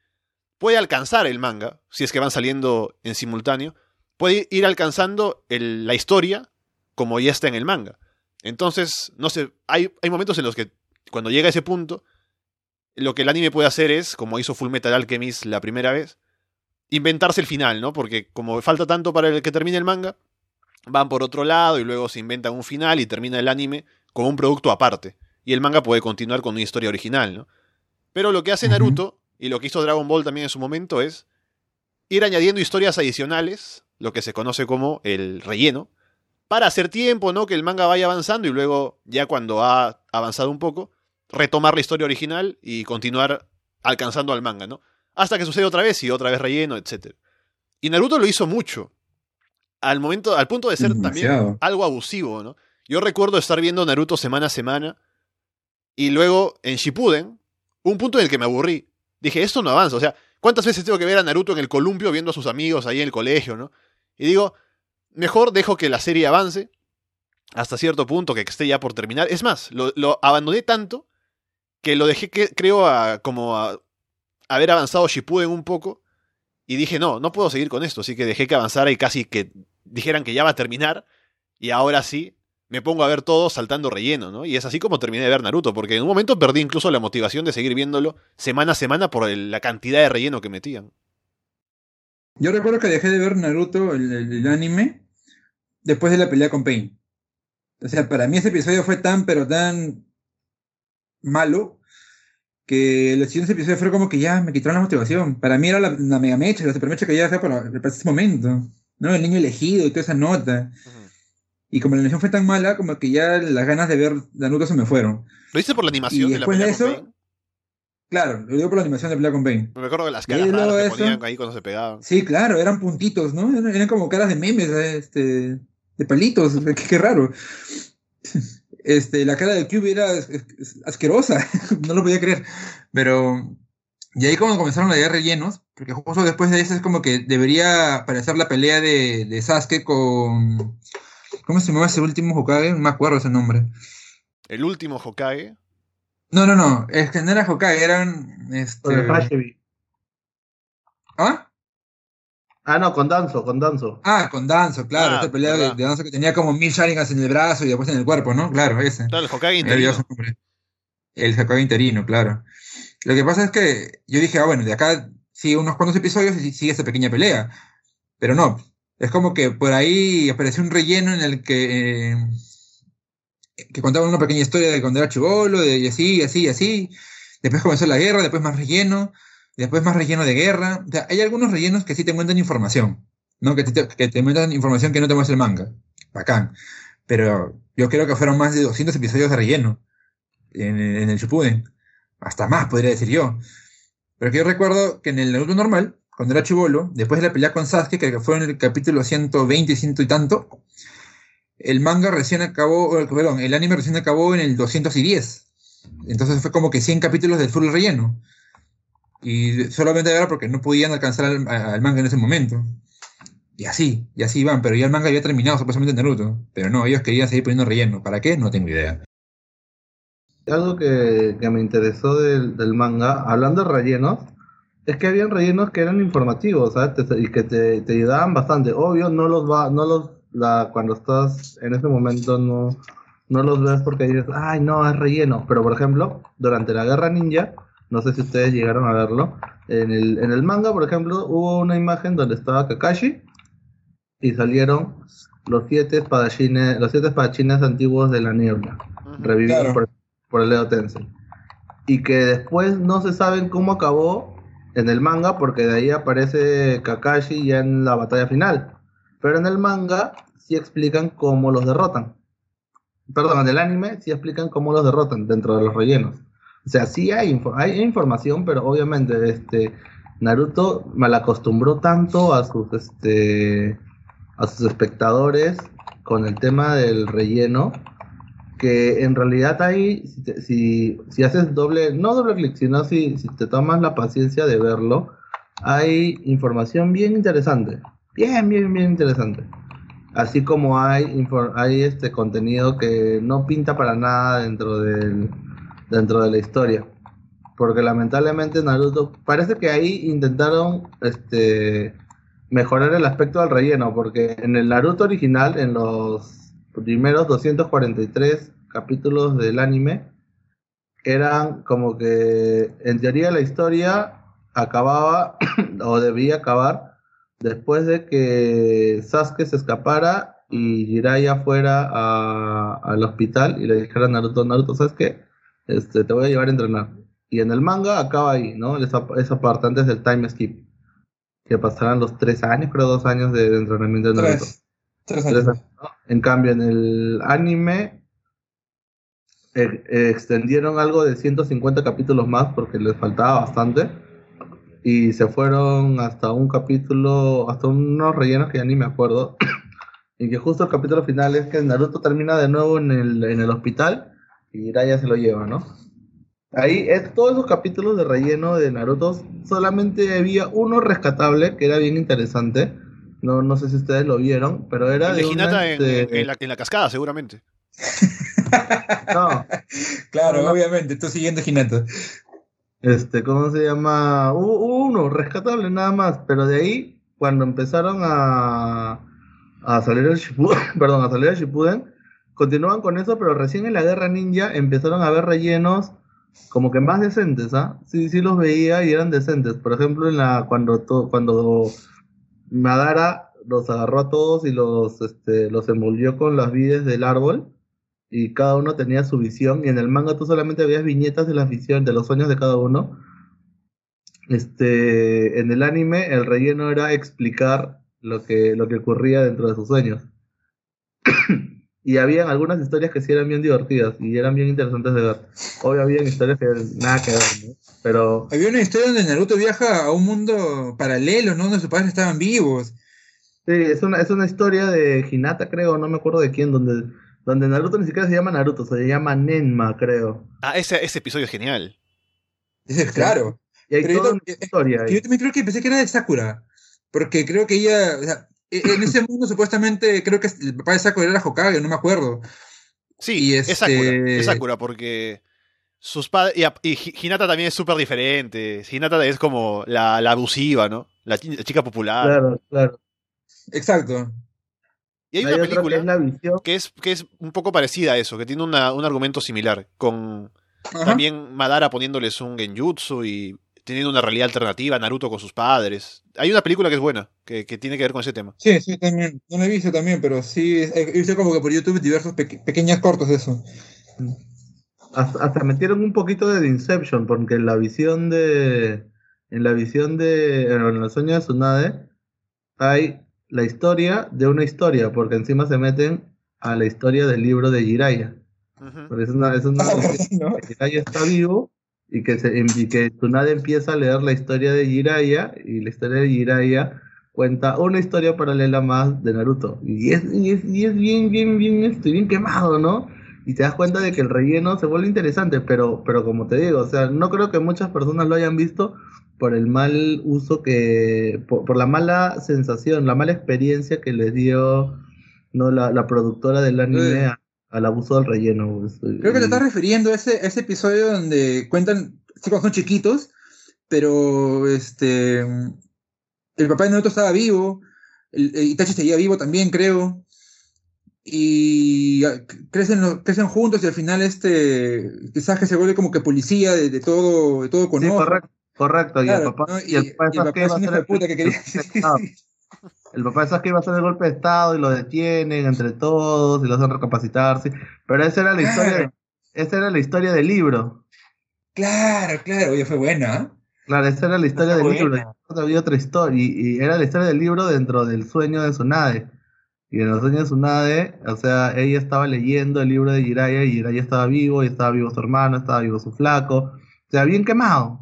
Speaker 1: puede alcanzar el manga, si es que van saliendo en simultáneo, puede ir alcanzando la historia como ya está en el manga. Entonces, no sé, hay, hay momentos en los que cuando llega a ese punto, lo que el anime puede hacer es, como hizo Full Metal Alchemist la primera vez, inventarse el final, ¿no? Porque como falta tanto para el que termine el manga, van por otro lado y luego se inventan un final y termina el anime como un producto aparte. Y el manga puede continuar con una historia original, ¿no? Pero lo que hace Naruto, y lo que hizo Dragon Ball también en su momento, es ir añadiendo historias adicionales, lo que se conoce como el relleno, para hacer tiempo, ¿no? Que el manga vaya avanzando y luego, ya cuando ha avanzado un poco, retomar la historia original y continuar alcanzando al manga, ¿no? Hasta que sucede otra vez y otra vez relleno, etc. Y Naruto lo hizo mucho. Al momento, al punto de ser también algo abusivo, ¿no? Yo recuerdo estar viendo Naruto semana a semana y luego en Shippuden, un punto en el que me aburrí. Dije, esto no avanza, o sea, ¿cuántas veces tengo que ver a Naruto en el columpio viendo a sus amigos ahí en el colegio, ¿no? Y digo, mejor dejo que la serie avance hasta cierto punto que esté ya por terminar. Es más, lo, lo abandoné tanto que lo dejé, que, creo, a, como a haber avanzado Shippuden un poco. Y dije, no, no puedo seguir con esto. Así que dejé que avanzara y casi que dijeran que ya va a terminar. Y ahora sí, me pongo a ver todo saltando relleno, ¿no? Y es así como terminé de ver Naruto, porque en un momento perdí incluso la motivación de seguir viéndolo semana a semana por la cantidad de relleno que metían.
Speaker 2: Yo recuerdo que dejé de ver Naruto, el, el, anime, después de la pelea con Pain. O sea, para mí ese episodio fue tan, pero tan malo que los siguientes episodios fue como que ya me quitaron la motivación. Para mí era la, mega mecha, la super mecha que ya fue para, para ese momento. ¿no? El niño elegido y toda esa nota. Y como la animación fue tan mala, como que ya las ganas de ver Naruto se me fueron.
Speaker 1: ¿Lo hice por la animación?
Speaker 2: Y después de, eso... Claro, lo digo por la animación de pelea con Bane.
Speaker 1: Me acuerdo de las caras raras que
Speaker 2: eso-
Speaker 1: ponían ahí cuando se pegaban.
Speaker 2: Sí, claro, eran puntitos, ¿no? Eran, eran como caras de memes, eh, este, de palitos, qué, qué raro. Este, la cara de Cube era asquerosa, no lo podía creer. Pero, y ahí como comenzaron a llegar rellenos, porque justo después de eso es como que debería aparecer la pelea de, de Sasuke con... ¿Cómo se llama ese último Hokage? No me acuerdo ese nombre.
Speaker 1: El último Hokage.
Speaker 2: No, no, no, es que no era Hokage, eran... Este...
Speaker 3: Con el Hashibi.
Speaker 2: ¿Ah?
Speaker 3: Ah, no, con Danzo, con Danzo.
Speaker 2: Ah, con Danzo, claro,
Speaker 1: Ah,
Speaker 2: esta pelea de, de Danzo que tenía como mil Sharingans en el brazo y después en el cuerpo, ¿no? Claro, ese.
Speaker 1: Claro, el Hokage interino.
Speaker 2: El Hokage interino, claro. Lo que pasa es que yo dije, ah, bueno, de acá sigue unos cuantos episodios y sigue esa pequeña pelea. Pero no, es como que por ahí apareció un relleno en el que, eh, que contaba una pequeña historia de cuando era chivolo, de, y así, y así, y así. Después comenzó la guerra, después más relleno, después más relleno de guerra. O sea, hay algunos rellenos que sí te cuentan información, ¿no? Que te, que te muestran información que no te muestra el manga. Bacán. Pero yo creo que fueron más de 200 episodios de relleno en, en el Shippuden. Hasta más, podría decir yo. Pero que yo recuerdo que en el Naruto normal, cuando era chivolo, después de la pelea con Sasuke, que fue en el capítulo 120 y ciento y tanto, el manga recién acabó, perdón, el anime recién acabó en el 210. Entonces fue como que 100 capítulos del full relleno. Y solamente era porque no podían alcanzar al, manga en ese momento. Y así, y así iban, pero ya el manga había terminado supuestamente en Naruto. Pero no, ellos querían seguir poniendo relleno. ¿Para qué? No tengo idea.
Speaker 3: Algo que, que me interesó del, del manga, hablando de rellenos, es que habían rellenos que eran informativos, ¿sabes? Y que te, te ayudaban bastante. Obvio, no los va, no los, la, cuando estás en ese momento no, no los ves porque dices, ay, no, es relleno. Pero por ejemplo, durante la guerra ninja, no sé si ustedes llegaron a verlo, en el, en el manga, por ejemplo, hubo una imagen donde estaba Kakashi y salieron los siete espadachines, los siete espadachines antiguos de la niebla revividos
Speaker 2: Claro.
Speaker 3: por, por el Leo Tensei. Y que después no se saben cómo acabó en el manga, porque de ahí aparece Kakashi ya en la batalla final. Pero en el manga sí explican cómo los derrotan. Perdón, en el anime sí explican cómo los derrotan dentro de los rellenos. O sea, sí hay, info- hay información, pero obviamente este Naruto malacostumbró tanto a sus este a sus espectadores con el tema del relleno que en realidad ahí si, si, si haces doble no doble clic sino si, si te tomas la paciencia de verlo hay información bien interesante bien bien bien interesante. Así como hay hay este contenido que no pinta para nada dentro del dentro de la historia porque lamentablemente Naruto parece que ahí intentaron este mejorar el aspecto del relleno porque en el Naruto original en los primeros 243 capítulos del anime eran como que en teoría la historia acababa o debía acabar después de que Sasuke se escapara y Jiraiya fuera al hospital y le dijera a Naruto, Naruto, ¿sabes qué? Este, te voy a llevar a entrenar. Y en el manga acaba ahí, ¿no? Esa, esa parte antes del time skip. Que pasarán los tres años, creo, dos años de, de entrenamiento de Naruto.
Speaker 2: Tres. Tres
Speaker 3: Tres
Speaker 2: años.
Speaker 3: años, ¿no? En cambio, en el anime eh, eh, extendieron algo de 150 capítulos más porque les faltaba bastante. Y se fueron hasta un capítulo, hasta unos rellenos que ya ni me acuerdo. y que justo el capítulo final es que Naruto termina de nuevo en el, en el hospital y Jiraiya se lo lleva, ¿no? Ahí, es, todos esos capítulos de relleno de Naruto, solamente había uno rescatable que era bien interesante. No, no sé si ustedes lo vieron, pero era
Speaker 1: El de
Speaker 3: de una,
Speaker 1: Hinata en,
Speaker 3: este,
Speaker 1: en la, en la cascada, seguramente.
Speaker 3: no,
Speaker 2: Claro,
Speaker 3: No.
Speaker 2: obviamente, tú siguiendo Hinata.
Speaker 3: este, ¿cómo se llama? Hubo, hubo uno rescatable nada más, pero de ahí, cuando empezaron a, a salir el Shippuden, perdón, a salir el Shippuden, continuaban con eso, pero recién en la Guerra Ninja empezaron a haber rellenos como que más decentes, ¿ah? Sí, sí los veía y eran decentes. Por ejemplo, en la cuando cuando Madara los agarró a todos y los este, los envolvió con las vides del árbol y cada uno tenía su visión y en el manga tú solamente veías viñetas de las visiones de los sueños de cada uno. Este, en el anime el relleno era explicar lo que lo que ocurría dentro de sus sueños. y habían algunas historias que sí eran bien divertidas y eran bien interesantes de ver. Obvio, había historias que nada que ver, ¿no? Pero...
Speaker 2: Había una historia donde Naruto viaja a un mundo paralelo, ¿no? Donde sus padres estaban vivos.
Speaker 3: Sí, es una, es una historia de Hinata, creo, no me acuerdo de quién, donde, donde Naruto ni siquiera se llama Naruto, se llama Nenma, creo.
Speaker 1: Ah, ese, ese episodio es genial.
Speaker 2: Es claro.
Speaker 3: Y hay
Speaker 2: Pero yo
Speaker 3: toda una historia ahí.
Speaker 2: Yo también creo que pensé que era de Sakura. Porque creo que ella. o sea, en ese mundo, supuestamente, creo que el papá de Sakura era Hokage, no me acuerdo.
Speaker 1: Sí,
Speaker 2: Y
Speaker 1: es Sakura,
Speaker 2: este-
Speaker 1: es Sakura, porque sus padres... Y, Hinata también es súper diferente. Hinata es como la, la abusiva, ¿no? La, chi- la chica popular.
Speaker 3: Claro, claro.
Speaker 2: Exacto.
Speaker 1: Y hay
Speaker 3: Hay
Speaker 1: una
Speaker 3: que
Speaker 1: película
Speaker 3: es la visión.
Speaker 1: que es, que es un poco parecida a eso, que tiene una- un argumento similar, con
Speaker 2: Ajá.
Speaker 1: también Madara poniéndoles un genjutsu y teniendo una realidad alternativa, Naruto con sus padres. Hay una película que es buena, que, que tiene que ver con ese tema.
Speaker 2: Sí, sí, también. No lo he visto también, pero sí. He visto como que por YouTube diversos peque- pequeños cortos de eso.
Speaker 3: Hasta, hasta metieron un poquito de Inception, porque en la visión de. En la visión de. En el sueño de Tsunade hay la historia de una historia, porque encima se meten a la historia del libro de Jiraiya.
Speaker 1: Ujú.
Speaker 3: Porque es una, es una
Speaker 2: Ah,
Speaker 3: Jiraiya está vivo y que, se, y que Tsunade empieza a leer la historia de Jiraiya y la historia de Jiraiya cuenta una historia paralela más de Naruto. Y es, y es, y es bien, bien, bien, este, bien quemado, ¿no? Y te das cuenta de que el relleno se vuelve interesante, pero, pero como te digo, o sea, no creo que muchas personas lo hayan visto por el mal uso que, por, por la mala sensación, la mala experiencia que les dio no la, la productora del anime a- al abuso del relleno.
Speaker 2: Creo que te estás refiriendo a ese, a ese episodio donde cuentan, sí, cuando son chiquitos, pero este el papá de Naruto estaba vivo, el, el Itachi seguía vivo también, creo, y crecen, crecen juntos y al final este Sasuke se vuelve como que policía de, de todo, de todo
Speaker 3: Sí,
Speaker 2: Konoha.
Speaker 3: correcto, correcto. Y
Speaker 2: Claro,
Speaker 3: el papá,
Speaker 2: ¿no?
Speaker 3: y el papá de
Speaker 2: y el
Speaker 3: Sasuke
Speaker 2: papá es un hijo de puta que quería.
Speaker 3: el papá de Sasuke iba a hacer el golpe de estado y lo detienen entre todos y lo hacen recapacitarse. Pero esa era la historia, esa era la historia del libro.
Speaker 2: Claro, claro, oye, fue buena. ¿eh?
Speaker 3: Claro, esa era la historia del
Speaker 2: buena.
Speaker 3: libro. Había otra historia y, y era la historia del libro dentro del sueño de Tsunade. Y en el sueño de Tsunade, o sea, ella estaba leyendo el libro de Jiraiya y Jiraiya estaba vivo y estaba vivo su hermano, estaba vivo su flaco. O sea, bien quemado.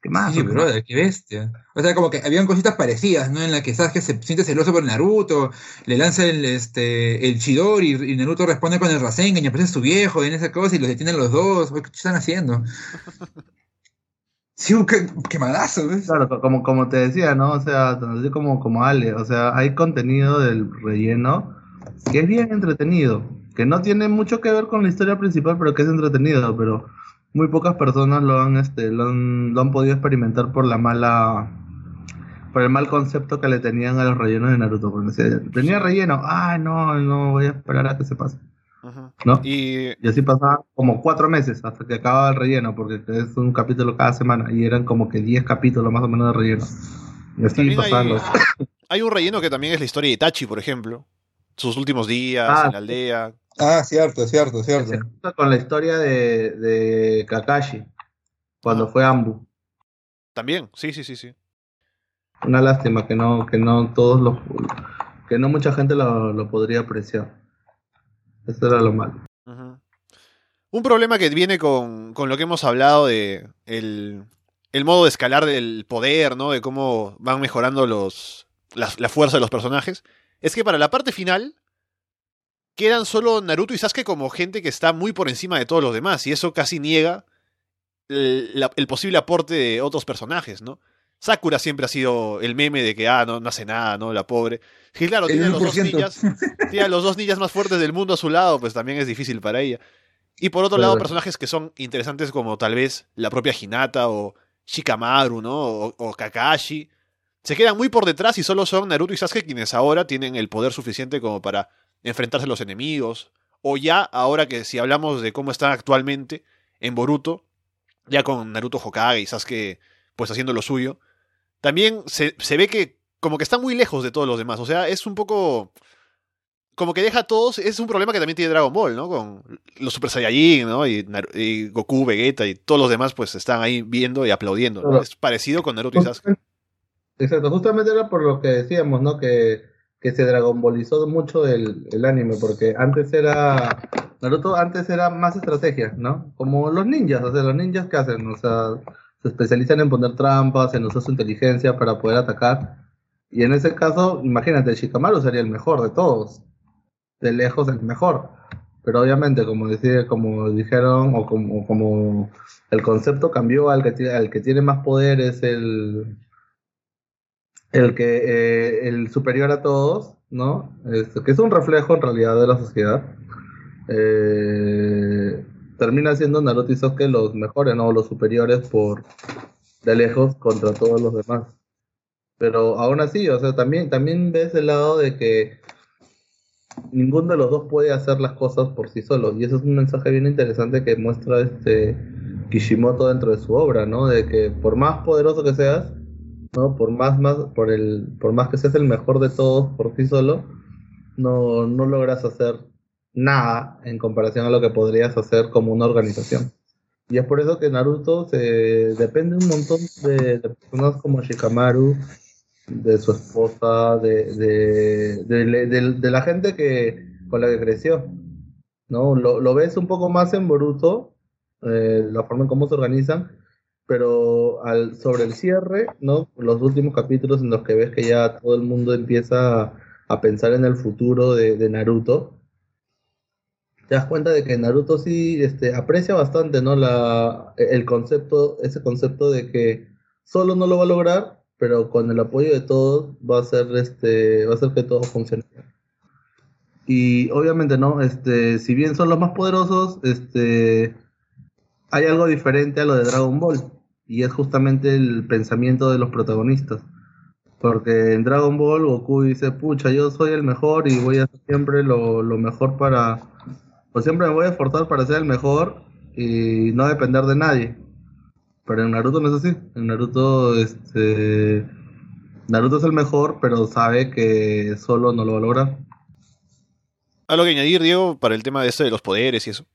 Speaker 3: Quemado.
Speaker 2: Sí, brother, qué bestia. O sea, como que habían cositas parecidas, ¿no? En la que Sasuke se siente celoso por Naruto, le lanza el, este, el Chidori y Naruto responde con el Rasengan y aparece su viejo en esa cosa y los detienen los dos. ¿Qué están haciendo? Sí, un que- quemadazo, ¿ves?
Speaker 3: Claro, co- como, como te decía, ¿no? O sea, así como, como Ale, o sea, hay contenido del relleno que es bien entretenido, que no tiene mucho que ver con la historia principal, pero que es entretenido, pero muy pocas personas lo han, este, lo han, lo han podido experimentar por la mala, por el mal concepto que le tenían a los rellenos de Naruto, porque decía, tenía relleno, ah, no, no, voy a esperar a que se pase. ¿no?
Speaker 1: Y
Speaker 3: Y así pasaba como cuatro meses hasta que acababa el relleno, porque es un capítulo cada semana y eran como que 10 capítulos más o menos de relleno. Y así pasaban
Speaker 1: hay,
Speaker 3: los...
Speaker 1: hay un relleno que también es la historia de Itachi, por ejemplo. Sus últimos días
Speaker 3: Ah,
Speaker 1: en la aldea.
Speaker 2: Ah, cierto, cierto, cierto.
Speaker 3: se junta con la historia de, de Kakashi, cuando fue Ambu.
Speaker 1: También, sí, sí, sí, sí.
Speaker 3: Una lástima que no, que no todos los, que no mucha gente lo, lo podría apreciar. Eso era lo malo.
Speaker 1: Un problema que viene con, con lo que hemos hablado de el, el modo de escalar del poder, ¿no? De cómo van mejorando los, la, la fuerza de los personajes. Es que para la parte final quedan solo Naruto y Sasuke como gente que está muy por encima de todos los demás. Y eso casi niega el, la- el posible aporte de otros personajes, ¿no? Sakura siempre ha sido el meme de que, ah, no, no hace nada, ¿no? La pobre. Y claro, tiene a los dos
Speaker 2: 1%.
Speaker 1: ninjas tiene a los dos ninjas más fuertes del mundo a su lado, pues también es difícil para ella. Y por otro lado, personajes que son interesantes como tal vez la propia Hinata o Shikamaru, ¿no? O, o Kakashi. Se quedan muy por detrás y solo son Naruto y Sasuke quienes ahora tienen el poder suficiente como para enfrentarse a los enemigos. O ya, ahora que si hablamos de cómo están actualmente en Boruto, ya con Naruto Hokage y Sasuke pues haciendo lo suyo, también se, se ve que como que están muy lejos de todos los demás. O sea, es un poco como que deja a todos, es un problema que también tiene Dragon Ball, ¿no? Con los Super Saiyajin, ¿no? Y, y Goku, Vegeta y todos los demás, pues están ahí viendo y aplaudiendo. ¿no? Es parecido con Naruto y Sasuke.
Speaker 3: Exacto, justamente era por lo que decíamos, ¿no? Que, que se dragonbolizó mucho el, el anime, porque antes era, Naruto antes era más estrategia, ¿no? Como los ninjas, o sea, los ninjas que hacen, o sea, se especializan en poner trampas, en usar su inteligencia para poder atacar. Y en ese caso, imagínate, Shikamaru sería el mejor de todos. De lejos el mejor. Pero obviamente, como, decía, como dijeron, o como, como el concepto cambió al que, al que tiene más poder es el, el que eh, el superior a todos, ¿no? Es, que es un reflejo en realidad de la sociedad. Eh, termina siendo Naruto y Sasuke los mejores, ¿no? Los superiores por de lejos contra todos los demás. Pero aún así, o sea, también, también ves el lado de que ninguno de los dos puede hacer las cosas por sí solo. Y eso es un mensaje bien interesante que muestra este Kishimoto dentro de su obra, ¿no? De que por más poderoso que seas, ¿no? Por más, más, por el, por más que seas el mejor de todos por sí solo, no, no logras hacer nada en comparación a lo que podrías hacer como una organización. Y es por eso que Naruto se depende un montón de, personas como Shikamaru, de su esposa, de, de, la gente que con la que creció. ¿no? Lo, lo ves un poco más en Boruto, eh, la forma en cómo se organizan, pero al, sobre el cierre, ¿no? Los últimos capítulos en los que ves que ya todo el mundo empieza a, pensar en el futuro de, Naruto, te das cuenta de que Naruto sí este, aprecia bastante, ¿no? La, el concepto, ese concepto de que solo no lo va a lograr, pero con el apoyo de todos va a ser este, va a hacer que todo funcione. Y obviamente, ¿no? Este, si bien son los más poderosos, este, hay algo diferente a lo de Dragon Ball y es justamente el pensamiento de los protagonistas. Porque en Dragon Ball Goku dice, pucha, yo soy el mejor y voy a hacer siempre lo, mejor para... Pues siempre me voy a esforzar para ser el mejor y no depender de nadie. Pero en Naruto no es así. En Naruto, este... Naruto es el mejor, pero sabe que solo no lo va a lograr.
Speaker 1: ¿Algo que añadir, Diego, para el tema de eso de los poderes y eso?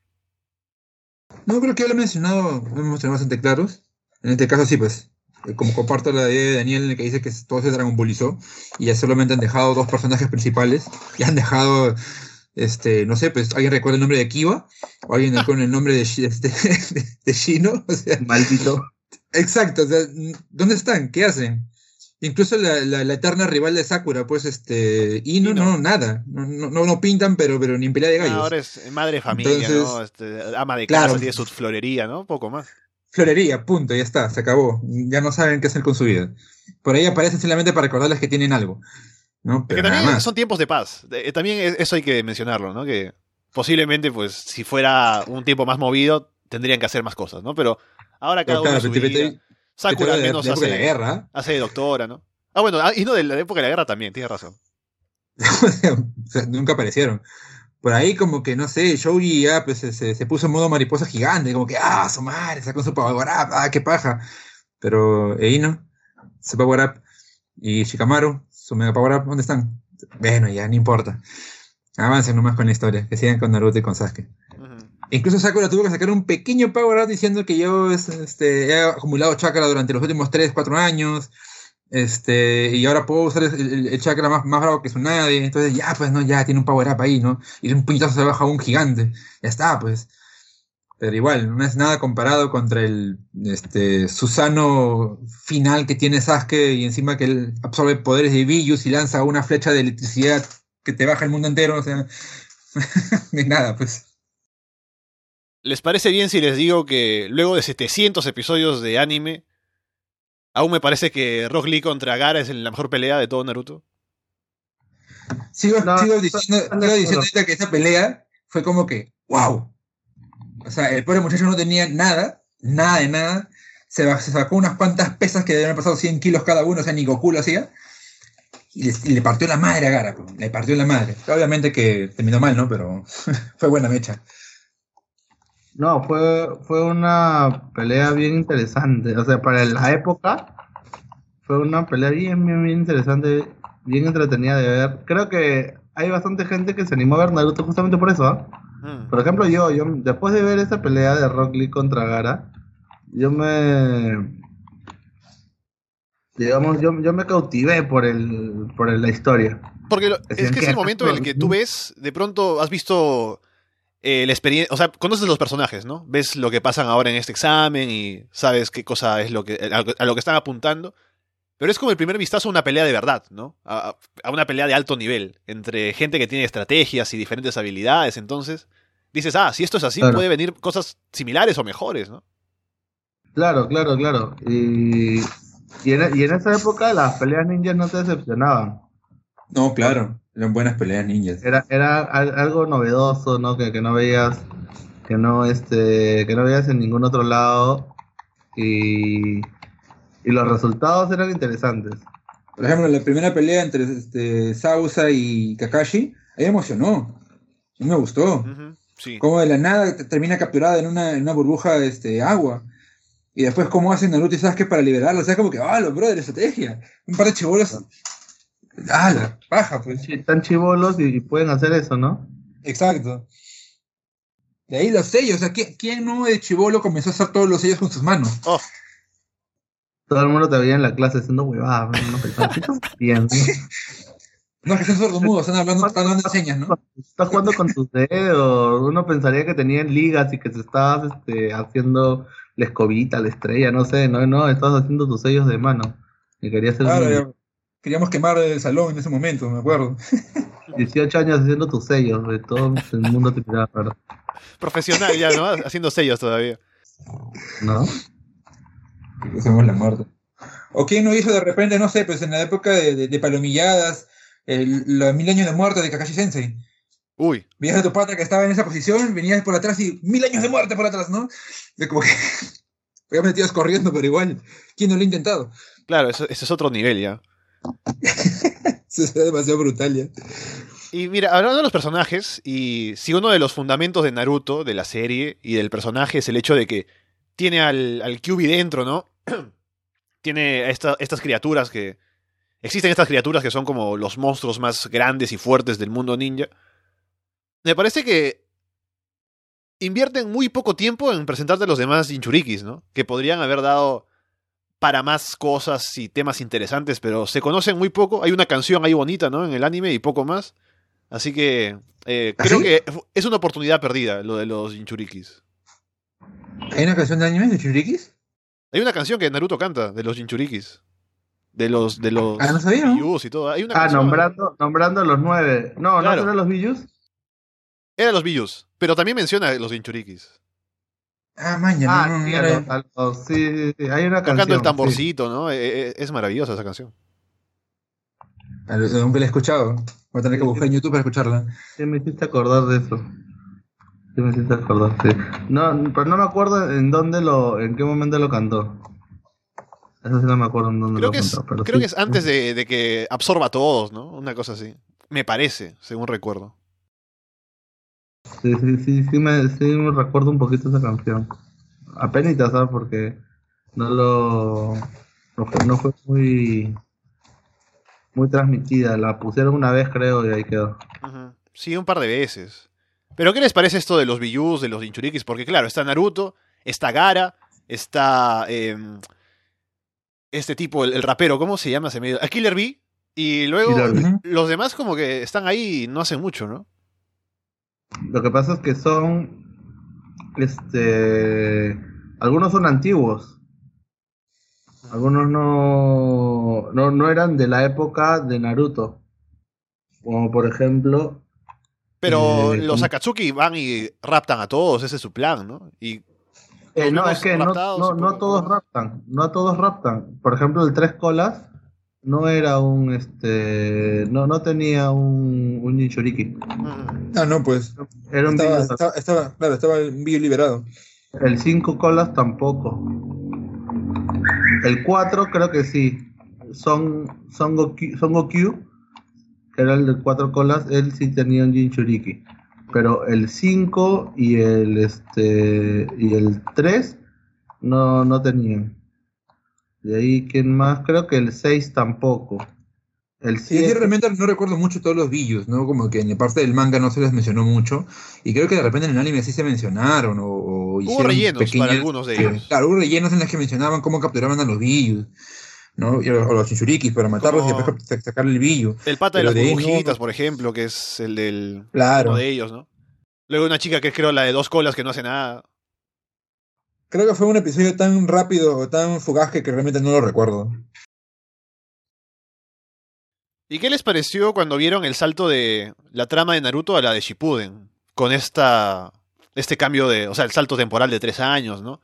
Speaker 2: No, creo que ya lo he mencionado, lo hemos tenido bastante claros. En este caso sí, pues, eh, como comparto la idea de Daniel en el que dice que todo se dragonbolizó y ya solamente han dejado dos personajes principales y han dejado, este, no sé, pues, ¿alguien recuerda el nombre de Kiba? ¿O alguien con el nombre de, este, de, Shino? O sea,
Speaker 3: Maldito.
Speaker 2: Exacto, o sea, ¿dónde están? ¿Qué hacen? Incluso la, la, eterna rival de Sakura, pues este. Y no, no, nada. No, no, no, pintan, pero, pero ni en pelea de gallos.
Speaker 1: ahora es madre de familia, ¿no? Este, ama de casa, tiene su florería, ¿no? Poco más.
Speaker 2: Florería, punto, ya está, se acabó. Ya no saben qué hacer con su vida. Por ahí aparecen simplemente para recordarles que tienen algo. ¿no?
Speaker 1: Pero también son tiempos de paz. También eso hay que mencionarlo, ¿no? Que posiblemente, pues, si fuera un tiempo más movido, tendrían que hacer más cosas, ¿no? Pero ahora cada uno su vida. Sakura al menos hace,
Speaker 2: la guerra.
Speaker 1: hace de doctora, ¿no? Ah, bueno, ah, y no de la época de la guerra también, tienes razón.
Speaker 2: nunca aparecieron por ahí como que, no sé, Shoji ya pues, se, se, puso en modo mariposa gigante, como que, ah, su madre, sacó su power up, ah, qué paja. Pero Eino, su power up, y Shikamaru, su mega power up, ¿dónde están? Bueno, ya, no importa. Avancen nomás con la historia, que sigan con Naruto y con Sasuke. Incluso Sakura tuvo que sacar un pequeño power up diciendo que yo este, he acumulado chakra durante los últimos 3, 4 años, este, y ahora puedo usar el, chakra más, más bravo que su nadie. Entonces, ya, pues, no, ya tiene un power up ahí, ¿no? Y un puñetazo se baja un gigante. Ya está, pues. Pero igual, no es nada comparado contra el este, Susano final que tiene Sasuke y encima que él absorbe poderes de Villus y lanza una flecha de electricidad que te baja el mundo entero, o sea, de nada, pues.
Speaker 1: ¿Les parece bien si les digo que luego de 700 episodios de anime, Aún me parece que Rock Lee contra Gara es la mejor pelea de todo Naruto.
Speaker 2: Sigo, diciendo, que esa pelea fue como que, wow. O sea, el pobre muchacho no tenía nada, nada de nada. Se, sacó unas cuantas pesas que debían haber pasado 100 kilos cada uno, o sea, ni Goku lo hacía. Y le, partió la madre a Gara, le partió la madre. Obviamente que terminó mal, ¿no? Pero fue buena mecha.
Speaker 3: No, fue, fue una pelea bien interesante. O sea, para la época, fue una pelea bien, bien, bien interesante, bien entretenida de ver. Creo que hay bastante gente que se animó a ver Naruto justamente por eso, mm. Por ejemplo, yo, yo, después de ver esa pelea de Rock Lee contra Gara, yo me. digamos, yo, yo me cautivé por el por el- la historia.
Speaker 1: Porque lo- es que es el momento en el que tú ves, de pronto has visto eh, la experiencia, o sea, conoces los personajes, ¿no? Ves lo que pasan ahora en este examen y sabes qué cosa es lo que a lo que- están apuntando. Pero es como el primer vistazo a una pelea de verdad, ¿no? A, a una pelea de alto nivel, entre gente que tiene estrategias y diferentes habilidades. Entonces, dices, ah, si esto es así,
Speaker 3: Claro.
Speaker 1: puede venir cosas similares o mejores, ¿no?
Speaker 3: Claro, claro, claro. Y, y, en, y en esa época las peleas ninjas no te decepcionaban.
Speaker 2: No, claro. Eran buenas peleas ninjas.
Speaker 3: Era, era al- algo novedoso, ¿no? Que, que no veías, que no, este, que no veías en ningún otro lado. Y, y los resultados eran interesantes.
Speaker 2: Por ejemplo, la primera pelea entre este, Sausa y Kakashi, ahí emocionó. A mí me gustó.
Speaker 1: Sí.
Speaker 2: Como de la nada te- termina capturada en una, en una burbuja de este, agua. Y después cómo hacen Naruto y Sasuke para liberarla. O sea, como que, ah, los brother, estrategia. Un par de chibolos. Ah, la paja, pues.
Speaker 3: Sí, Están chivolos y, y pueden hacer eso, ¿no?
Speaker 2: Exacto. De ahí los sellos. O sea, ¿quién, quién no de chivolo comenzó a hacer todos los sellos con sus manos?
Speaker 1: Oh,
Speaker 3: Todo el mundo te veía en la clase haciendo huevadas. No.
Speaker 2: No, es que son sordomudos, están hablando, están hablando de señas, ¿no?
Speaker 3: Estás jugando con tus dedos. Uno pensaría que tenían ligas y que te estabas este, haciendo la escobita, la estrella, no sé. No, no, estabas haciendo tus sellos de mano. Y querías hacer
Speaker 2: Claro,
Speaker 3: un-
Speaker 2: queríamos quemar el salón en ese momento, me acuerdo.
Speaker 3: 18 años haciendo tus sellos. De todo el mundo te miraba raro.
Speaker 1: profesional ya, ¿no? Haciendo sellos todavía.
Speaker 3: ¿No?
Speaker 2: Hacemos la muerte. O quién no hizo de repente, no sé, pues en la época de, de- de palomilladas, el- los mil años de muerte de Kakashi Sensei.
Speaker 1: Uy,
Speaker 2: Veías a tu pata que estaba en esa posición, venías por atrás y mil años de muerte por atrás, ¿no? De como que. Obviamente ibas corriendo, pero igual. ¿Quién no lo ha intentado?
Speaker 1: claro, eso- ese es otro nivel ya.
Speaker 2: Eso es demasiado brutal ya.
Speaker 1: Y mira, hablando de los personajes, y si uno de los fundamentos de Naruto, de la serie y del personaje es el hecho de que tiene al, al Kyuubi dentro, ¿no? tiene estas criaturas que... Existen estas criaturas que son como los monstruos más grandes y fuertes del mundo ninja. Me parece que invierten muy poco tiempo en presentarte a los demás Jinchurikis, ¿no? Que podrían haber dado para más cosas y temas interesantes, pero se conocen muy poco. Hay una canción ahí bonita, ¿no? En el anime y poco más. Así que eh,
Speaker 2: ¿Ah,
Speaker 1: creo
Speaker 2: sí?
Speaker 1: que es una oportunidad perdida lo de los Jinchurikis.
Speaker 2: ¿Hay una canción de anime de Churikis?
Speaker 1: Hay una canción que Naruto canta de los Jinchurikis. De los de los
Speaker 2: Ah, no sabía,
Speaker 1: y todo. Hay una
Speaker 3: Ah,
Speaker 1: canción-
Speaker 3: nombrando, nombrando a los nueve. No,
Speaker 1: Claro.
Speaker 3: ¿no serán los Billus?
Speaker 1: Era los Billus, pero también menciona a los Jinchurikis.
Speaker 2: Ah, maña,
Speaker 3: Ah,
Speaker 2: no, no,
Speaker 3: sí,
Speaker 2: no
Speaker 3: a los- sí, sí, sí, hay una
Speaker 1: Tocando
Speaker 3: canción.
Speaker 1: el tamborcito, ¿no? Eh, eh, es maravillosa esa canción.
Speaker 2: Ah, Nunca la he escuchado. Voy a tener que
Speaker 3: Sí,
Speaker 2: buscar en YouTube para escucharla.
Speaker 3: Sí, sí, me hiciste acordar de eso. Sí, me hiciste acordar, sí. No, pero no me acuerdo en dónde lo, en qué momento lo cantó. Eso sí no me acuerdo en dónde
Speaker 1: Creo
Speaker 3: lo
Speaker 1: que es,
Speaker 3: cantó. pero
Speaker 1: creo
Speaker 3: sí.
Speaker 1: que es antes de, de que absorba a todos, ¿no? Una cosa así. Me parece, según recuerdo.
Speaker 3: Sí, sí, sí, sí me, sí me recuerdo un poquito esa canción. Apenas, ¿sabes? Porque no lo... No fue, no fue muy... Muy transmitida. La pusieron una vez, creo, y ahí quedó.
Speaker 1: Sí, un par de veces. Pero ¿qué les parece esto de los Biyus, de los Jinchurikis? Porque claro, está Naruto, está Gara, está em, este tipo, el, el rapero, ¿cómo se llama? Se me... A Killer Bee. Y luego los demás como que están ahí y no hacen mucho, ¿no?
Speaker 3: Lo que pasa es que son, este, algunos son antiguos, algunos no, no, no eran de la época de Naruto, como por ejemplo,
Speaker 1: Pero
Speaker 3: Eh,
Speaker 1: los. Akatsuki van y raptan a todos, ese es su plan, ¿no? Y
Speaker 3: eh, no, es que no, no, no todos raptan, no a todos raptan. Por ejemplo, el Tres Colas no era un, este, no, no tenía un, un Jinchuriki,
Speaker 2: Ah, no, pues.
Speaker 3: era un
Speaker 2: Estaba, estaba, estaba- claro, estaba Billo liberado.
Speaker 3: El 5 colas tampoco. El 4 creo que sí. Son, son, Goku, son Goku, que era el de 4 colas, él sí tenía un Jinchuriki. Pero el 5 y el este y el 3 no, no tenían. De ahí, ¿quién más? Creo que el 6 tampoco. El
Speaker 2: Sí, yo
Speaker 3: 7
Speaker 2: realmente no recuerdo mucho todos los billos, ¿no? Como que en la parte del manga no se les mencionó mucho. Y creo que de repente en el anime sí se mencionaron o, o hicieron
Speaker 1: rellenos para algunos de ellos.
Speaker 2: Claro, hubo rellenos en los que mencionaban cómo capturaban a los billos. ¿no? O los chinchurikis para matarlos y después sa- sacarle el billo.
Speaker 1: El pata de
Speaker 2: Pero
Speaker 1: las
Speaker 2: de no-
Speaker 1: burbujitas, por ejemplo, que es el del
Speaker 2: Claro.
Speaker 1: uno de ellos, ¿no? Luego una chica que es creo la de dos colas que no hace nada.
Speaker 2: Creo que fue un episodio tan rápido tan fugaz que, que realmente no lo recuerdo.
Speaker 1: ¿Y qué les pareció cuando vieron el salto de la trama de Naruto a la de Shippuden? Con esta este cambio de, o sea, el salto temporal de tres años, ¿no?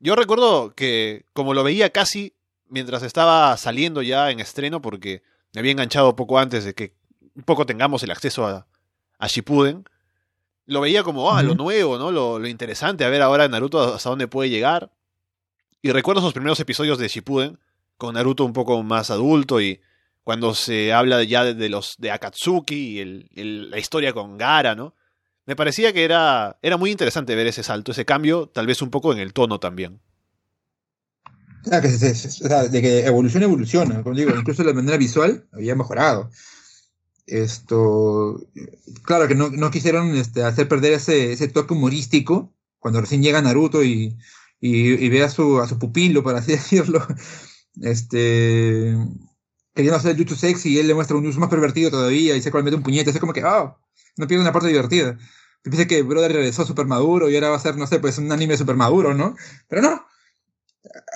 Speaker 1: Yo recuerdo que como lo veía casi mientras estaba saliendo ya en estreno, porque me había enganchado poco antes de que un poco tengamos el acceso a, a Shippuden, lo veía como, ah, lo nuevo, ¿no? Lo, lo interesante, a ver ahora Naruto hasta dónde puede llegar. Y recuerdo esos primeros episodios de Shippuden, con Naruto un poco más adulto y cuando se habla ya de, de los de Akatsuki y el- el- la historia con Gara, ¿no? Me parecía que era, era muy interesante ver ese salto, ese cambio, tal vez un poco en el tono también.
Speaker 2: Que se- se- o sea, de que evoluciona, evoluciona. Como digo, incluso la manera visual había mejorado. Esto, claro que no, no quisieron este, hacer perder ese, ese toque humorístico cuando recién llega Naruto y, y, ve a su, a su pupilo, por así decirlo. Este, queriendo hacer jutsu sexy y él le muestra un uso más pervertido todavía y se mete un puñete. Es como que, ah, no pierde una parte divertida. Pensé que Brother regresó súper maduro y ahora va a ser, no sé, pues un anime súper maduro, ¿no? Pero no,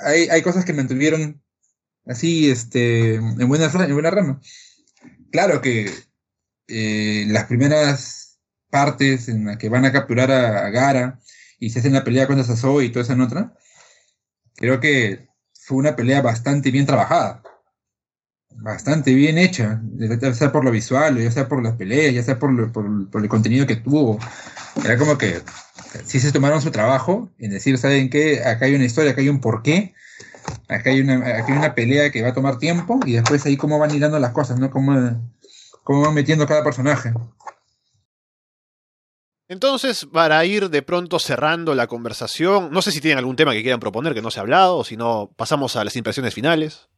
Speaker 2: hay, hay cosas que mantuvieron así, este, en buena, en buena rama. Claro que eh, las primeras partes en las que van a capturar a, a Gara y se hacen la pelea contra Sasoi y toda esa otra, creo que fue una pelea bastante bien trabajada. Bastante bien hecha, ya sea por lo visual, ya sea por las peleas, ya sea por, lo- por- por el contenido que tuvo. Era como que sí se tomaron su trabajo en decir, ¿saben qué? Acá hay una historia, acá hay un porqué, acá hay una, acá hay una pelea que va a tomar tiempo y después ahí cómo van hilando las cosas, ¿no? Cómo, cómo van metiendo cada personaje.
Speaker 1: Entonces, para ir de pronto cerrando la conversación, no sé si tienen algún tema que quieran proponer que no se ha hablado, o si no, pasamos a las impresiones finales.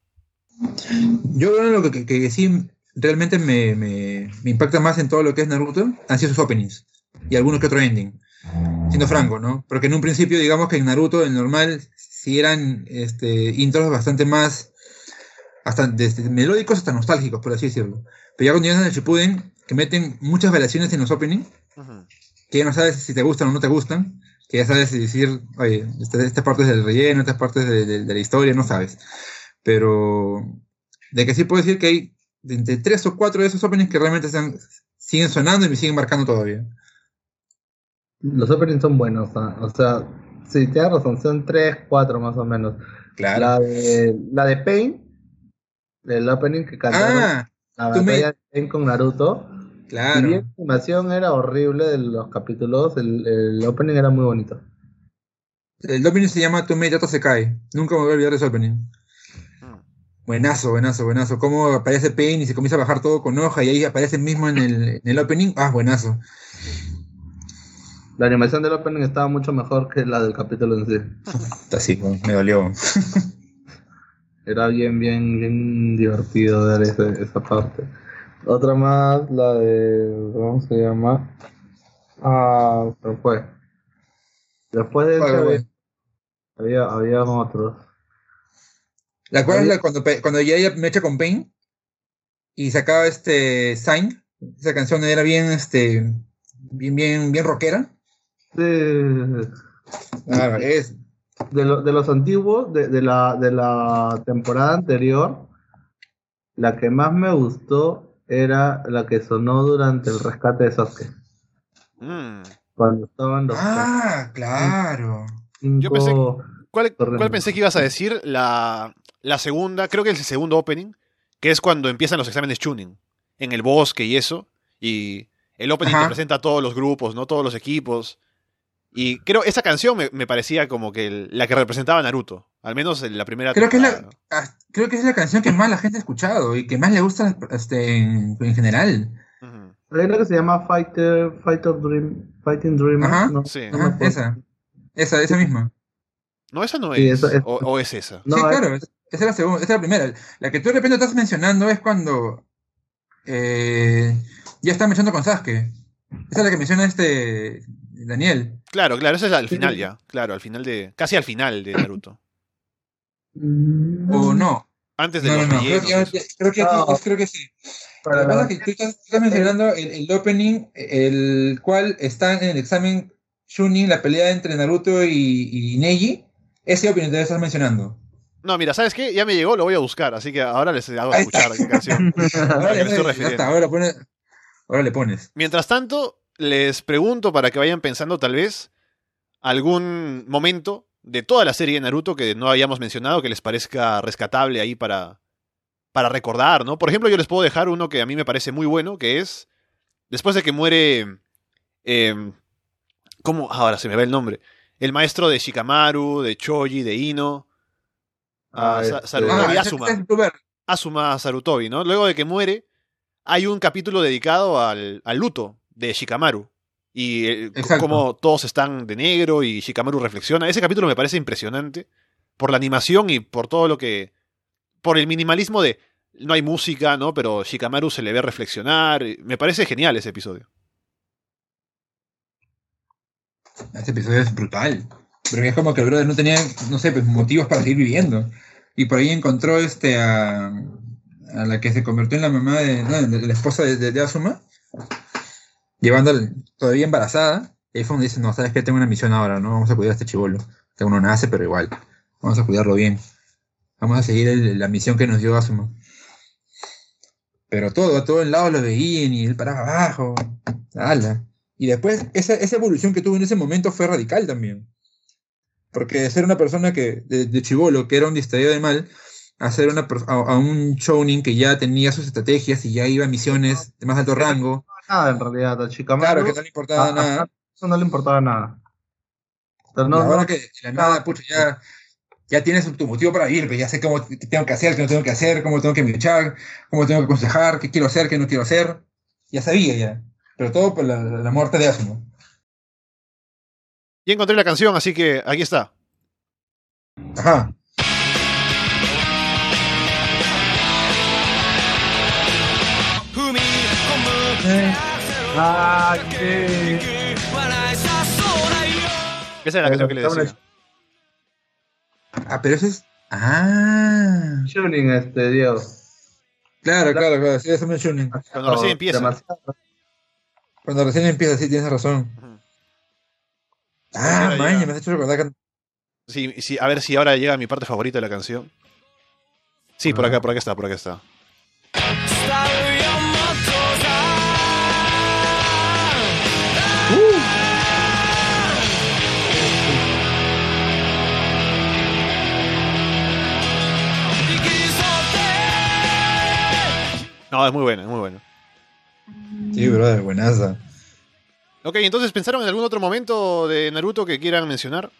Speaker 2: Yo creo lo que, que- que sí realmente me, me- me impacta más en todo lo que es Naruto han sido sus openings y algunos que otro ending. Siendo franco, ¿no? Porque en un principio, digamos que en Naruto, el normal, sí eran este, intros bastante más, hasta desde melódicos hasta nostálgicos, por así decirlo. Pero ya cuando llegan al Shippuden, que meten muchas variaciones en los openings, que ya no sabes si te gustan o no te gustan, que ya sabes decir, oye, esta, esta parte es del relleno, esta parte es de, de- de la historia, no sabes. Pero de que sí puedo decir que hay entre tres o cuatro de esos openings que realmente están, siguen sonando y me siguen marcando todavía.
Speaker 3: Los openings son buenos, ¿ah? o sea, sí, tienes razón, son tres, cuatro más o menos.
Speaker 2: Claro.
Speaker 3: La de, la de Pain, el opening que cantaron,
Speaker 2: ah,
Speaker 3: la
Speaker 2: me-
Speaker 3: batalla de Pain con Naruto. Si
Speaker 2: claro.
Speaker 3: bien la animación era horrible de los capítulos, el, el opening era muy bonito.
Speaker 2: El opening se llama Tomei Yata se cae. Nunca me voy a olvidar de ese opening. Buenazo, buenazo, buenazo. Cómo aparece Pain y se comienza a bajar todo con hoja y ahí aparece mismo en el, en el opening. Ah, buenazo.
Speaker 3: La animación del opening estaba mucho mejor que la del capítulo en sí.
Speaker 2: Así, me dolió.
Speaker 3: Era bien, bien, bien divertido ver ese- esa parte. Otra más, la de. ¿Cómo se llama? Ah, fue. Después de ese
Speaker 2: vale.
Speaker 3: había, había otros.
Speaker 2: ¿La acuerdas la- cuando, cuando ya ella me echa con Pain? Y sacaba este Sign. Esa canción era bien, este, bien, bien, bien rockera.
Speaker 3: De,
Speaker 2: Claro, es.
Speaker 3: de, lo- de los antiguos, de, de la, de la temporada anterior, la que más me gustó era la que sonó durante el rescate de Sasuke.
Speaker 1: Mm.
Speaker 3: Cuando estaban los
Speaker 2: Ah, claro.
Speaker 3: cinco-
Speaker 1: yo pensé ¿Cuál, cuál pensé que ibas a decir? La, la segunda, creo que es el segundo opening, que es cuando empiezan los exámenes tuning, en el bosque y eso, y el opening
Speaker 2: Ajá.
Speaker 1: te presenta a todos los grupos, ¿no? Todos los equipos. Y creo, esa canción me, me parecía como que el- la que representaba a Naruto, al menos en la primera
Speaker 2: Creo que, es la, ah, creo que es la canción que más la gente ha escuchado y que más le gusta este, en, en general.
Speaker 3: Hay una que se llama Fighter, Fighter Dream, Fighting Dreamers,
Speaker 2: Ajá,
Speaker 3: ¿no?
Speaker 1: Sí.
Speaker 3: No
Speaker 2: Ajá, esa. Esa, esa misma.
Speaker 1: No, esa no
Speaker 3: Sí,
Speaker 1: es. O, o es esa.
Speaker 3: No,
Speaker 2: sí,
Speaker 3: es-
Speaker 2: claro, es- esa es la segunda, esa es la primera. La que tú de repente estás mencionando es cuando eh, ya está mencionando con Sasuke. Esa es la que menciona este Daniel.
Speaker 1: Claro, claro, esa es al final ya. Claro, al final de. Casi al final de Naruto.
Speaker 3: Mm,
Speaker 2: O no.
Speaker 1: Antes de
Speaker 2: No,
Speaker 1: los
Speaker 2: no, creo
Speaker 1: rellenos,
Speaker 2: que,
Speaker 1: eso.
Speaker 2: creo que,
Speaker 3: No.
Speaker 2: creo que sí.
Speaker 3: Para la-
Speaker 2: es que tú estás, tú estás mencionando el, el opening, el cual está en el examen Chunin, la pelea entre Naruto y, y Neji. Ese opening te estás mencionando.
Speaker 1: No, mira, ¿sabes qué? Ya me llegó, lo voy a buscar, así que ahora les hago
Speaker 2: Ahí está.
Speaker 1: escuchar qué canción.
Speaker 2: Ahora le pones.
Speaker 1: Mientras tanto, les pregunto para que vayan pensando tal vez algún momento de toda la serie de Naruto que no hayamos mencionado que les parezca rescatable ahí para, para recordar, ¿no? Por ejemplo, yo les puedo dejar uno que a mí me parece muy bueno, que es después de que muere... eh, ¿Cómo? Ahora se me va el nombre. El maestro de Shikamaru, de Choji, de Ino.
Speaker 3: Ah, este-
Speaker 1: Sarutobi
Speaker 2: Ah,
Speaker 1: Asuma.
Speaker 2: es.
Speaker 1: Asuma Sarutobi, ¿no? Luego de que muere, hay un capítulo dedicado al, al luto de Shikamaru. Y eh, cómo todos están de negro y Shikamaru reflexiona. Ese capítulo me parece impresionante por la animación y por todo lo que... Por el minimalismo de... No hay música, ¿no? Pero Shikamaru se le ve reflexionar. Me parece genial ese episodio.
Speaker 2: Este episodio es brutal. Porque es como que el brother no tenía, no sé, pues motivos para seguir viviendo. Y por ahí encontró este a, a la que se convirtió en la mamá de, no, de la esposa de, de, de Asuma, llevándola todavía embarazada. Y ahí dice, no, sabes que tengo una misión ahora, no vamos a cuidar a este chivolo. Que uno nace, pero igual. Vamos a cuidarlo bien. Vamos a seguir la misión que nos dio Asuma. Pero todo, a todo el lado lo veían y él paraba abajo. Ala. Y después, esa, esa evolución que tuvo en ese momento fue radical también. Porque de ser una persona que, de, de chivolo, que era un distraído de mal, a ser una, a, un shounin que ya tenía sus estrategias y ya iba a misiones de más alto rango.
Speaker 3: Nada, en realidad, a Shikamaru.
Speaker 2: Claro, que no le importaba
Speaker 3: ah,
Speaker 2: nada.
Speaker 3: ah, Eso no le importaba nada. Pero
Speaker 2: y
Speaker 3: no,
Speaker 2: ahora
Speaker 3: no-
Speaker 2: que de la nada, pucha, ya, ya tienes tu motivo para vivir, pues ya sé cómo tengo que hacer, qué no tengo que hacer, cómo tengo que luchar, cómo tengo que aconsejar, qué quiero hacer, qué no quiero hacer. Ya sabía ya. Pero todo por la, la muerte de Asuma.
Speaker 1: Y encontré la canción, así que aquí está.
Speaker 2: Ajá.
Speaker 3: Ah, qué-
Speaker 1: Esa es la canción que le decía.
Speaker 2: Ah, pero eso es. Ah.
Speaker 3: Tuning, este, Diego.
Speaker 2: Claro, claro, claro. Sí, eso me Chunin.
Speaker 1: Cuando recién empieza.
Speaker 3: demasiado.
Speaker 2: Cuando recién empieza, sí, tienes razón. Ah, maña, me has hecho recordar que.
Speaker 1: Sí, sí, a ver si ahora llega mi parte favorita de la canción. Sí, por acá, por acá está, por acá está. No, es muy buena, es muy buena.
Speaker 2: Sí, brother, buenaza.
Speaker 1: Ok, entonces, ¿pensaron en algún otro momento de Naruto que quieran mencionar?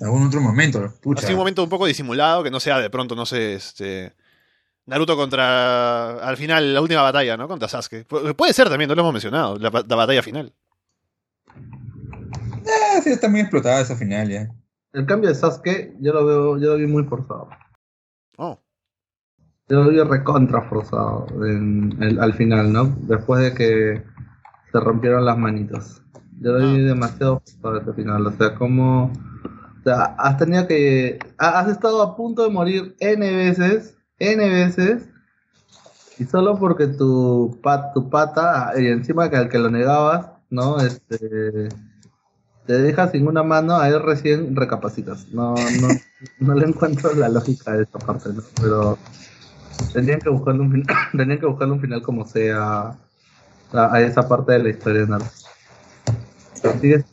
Speaker 2: Algún otro momento, pucha.
Speaker 1: Así un momento un poco disimulado, que no sea de pronto, no sé, este... Naruto contra... Al final, la última batalla, ¿no? Contra Sasuke. Pu- puede ser también, no lo hemos mencionado, la, ba- la batalla final.
Speaker 2: Ah, sí, está muy explotada esa final ya.
Speaker 3: El cambio de Sasuke, yo lo veo, yo lo vi muy forzado.
Speaker 1: Oh,
Speaker 3: Yo lo vi recontra forzado en el- al final, ¿no? Después de que se rompieron las manitos. Yo lo vi
Speaker 1: Ah.
Speaker 3: demasiado forzado ese final. O sea, como. O sea, has tenido que. ha- Has estado a punto de morir N veces. N veces. Y solo porque tu, pat, tu pata, y encima que al que lo negabas, ¿no? Este. Te dejas sin una mano, ahí recién recapacitas. No, no, no le encuentro la lógica de esta parte, ¿no? Pero tenían que buscarle un final, tenían que buscarle un final como sea a, a esa parte de la historia de Naruto. Pero sigue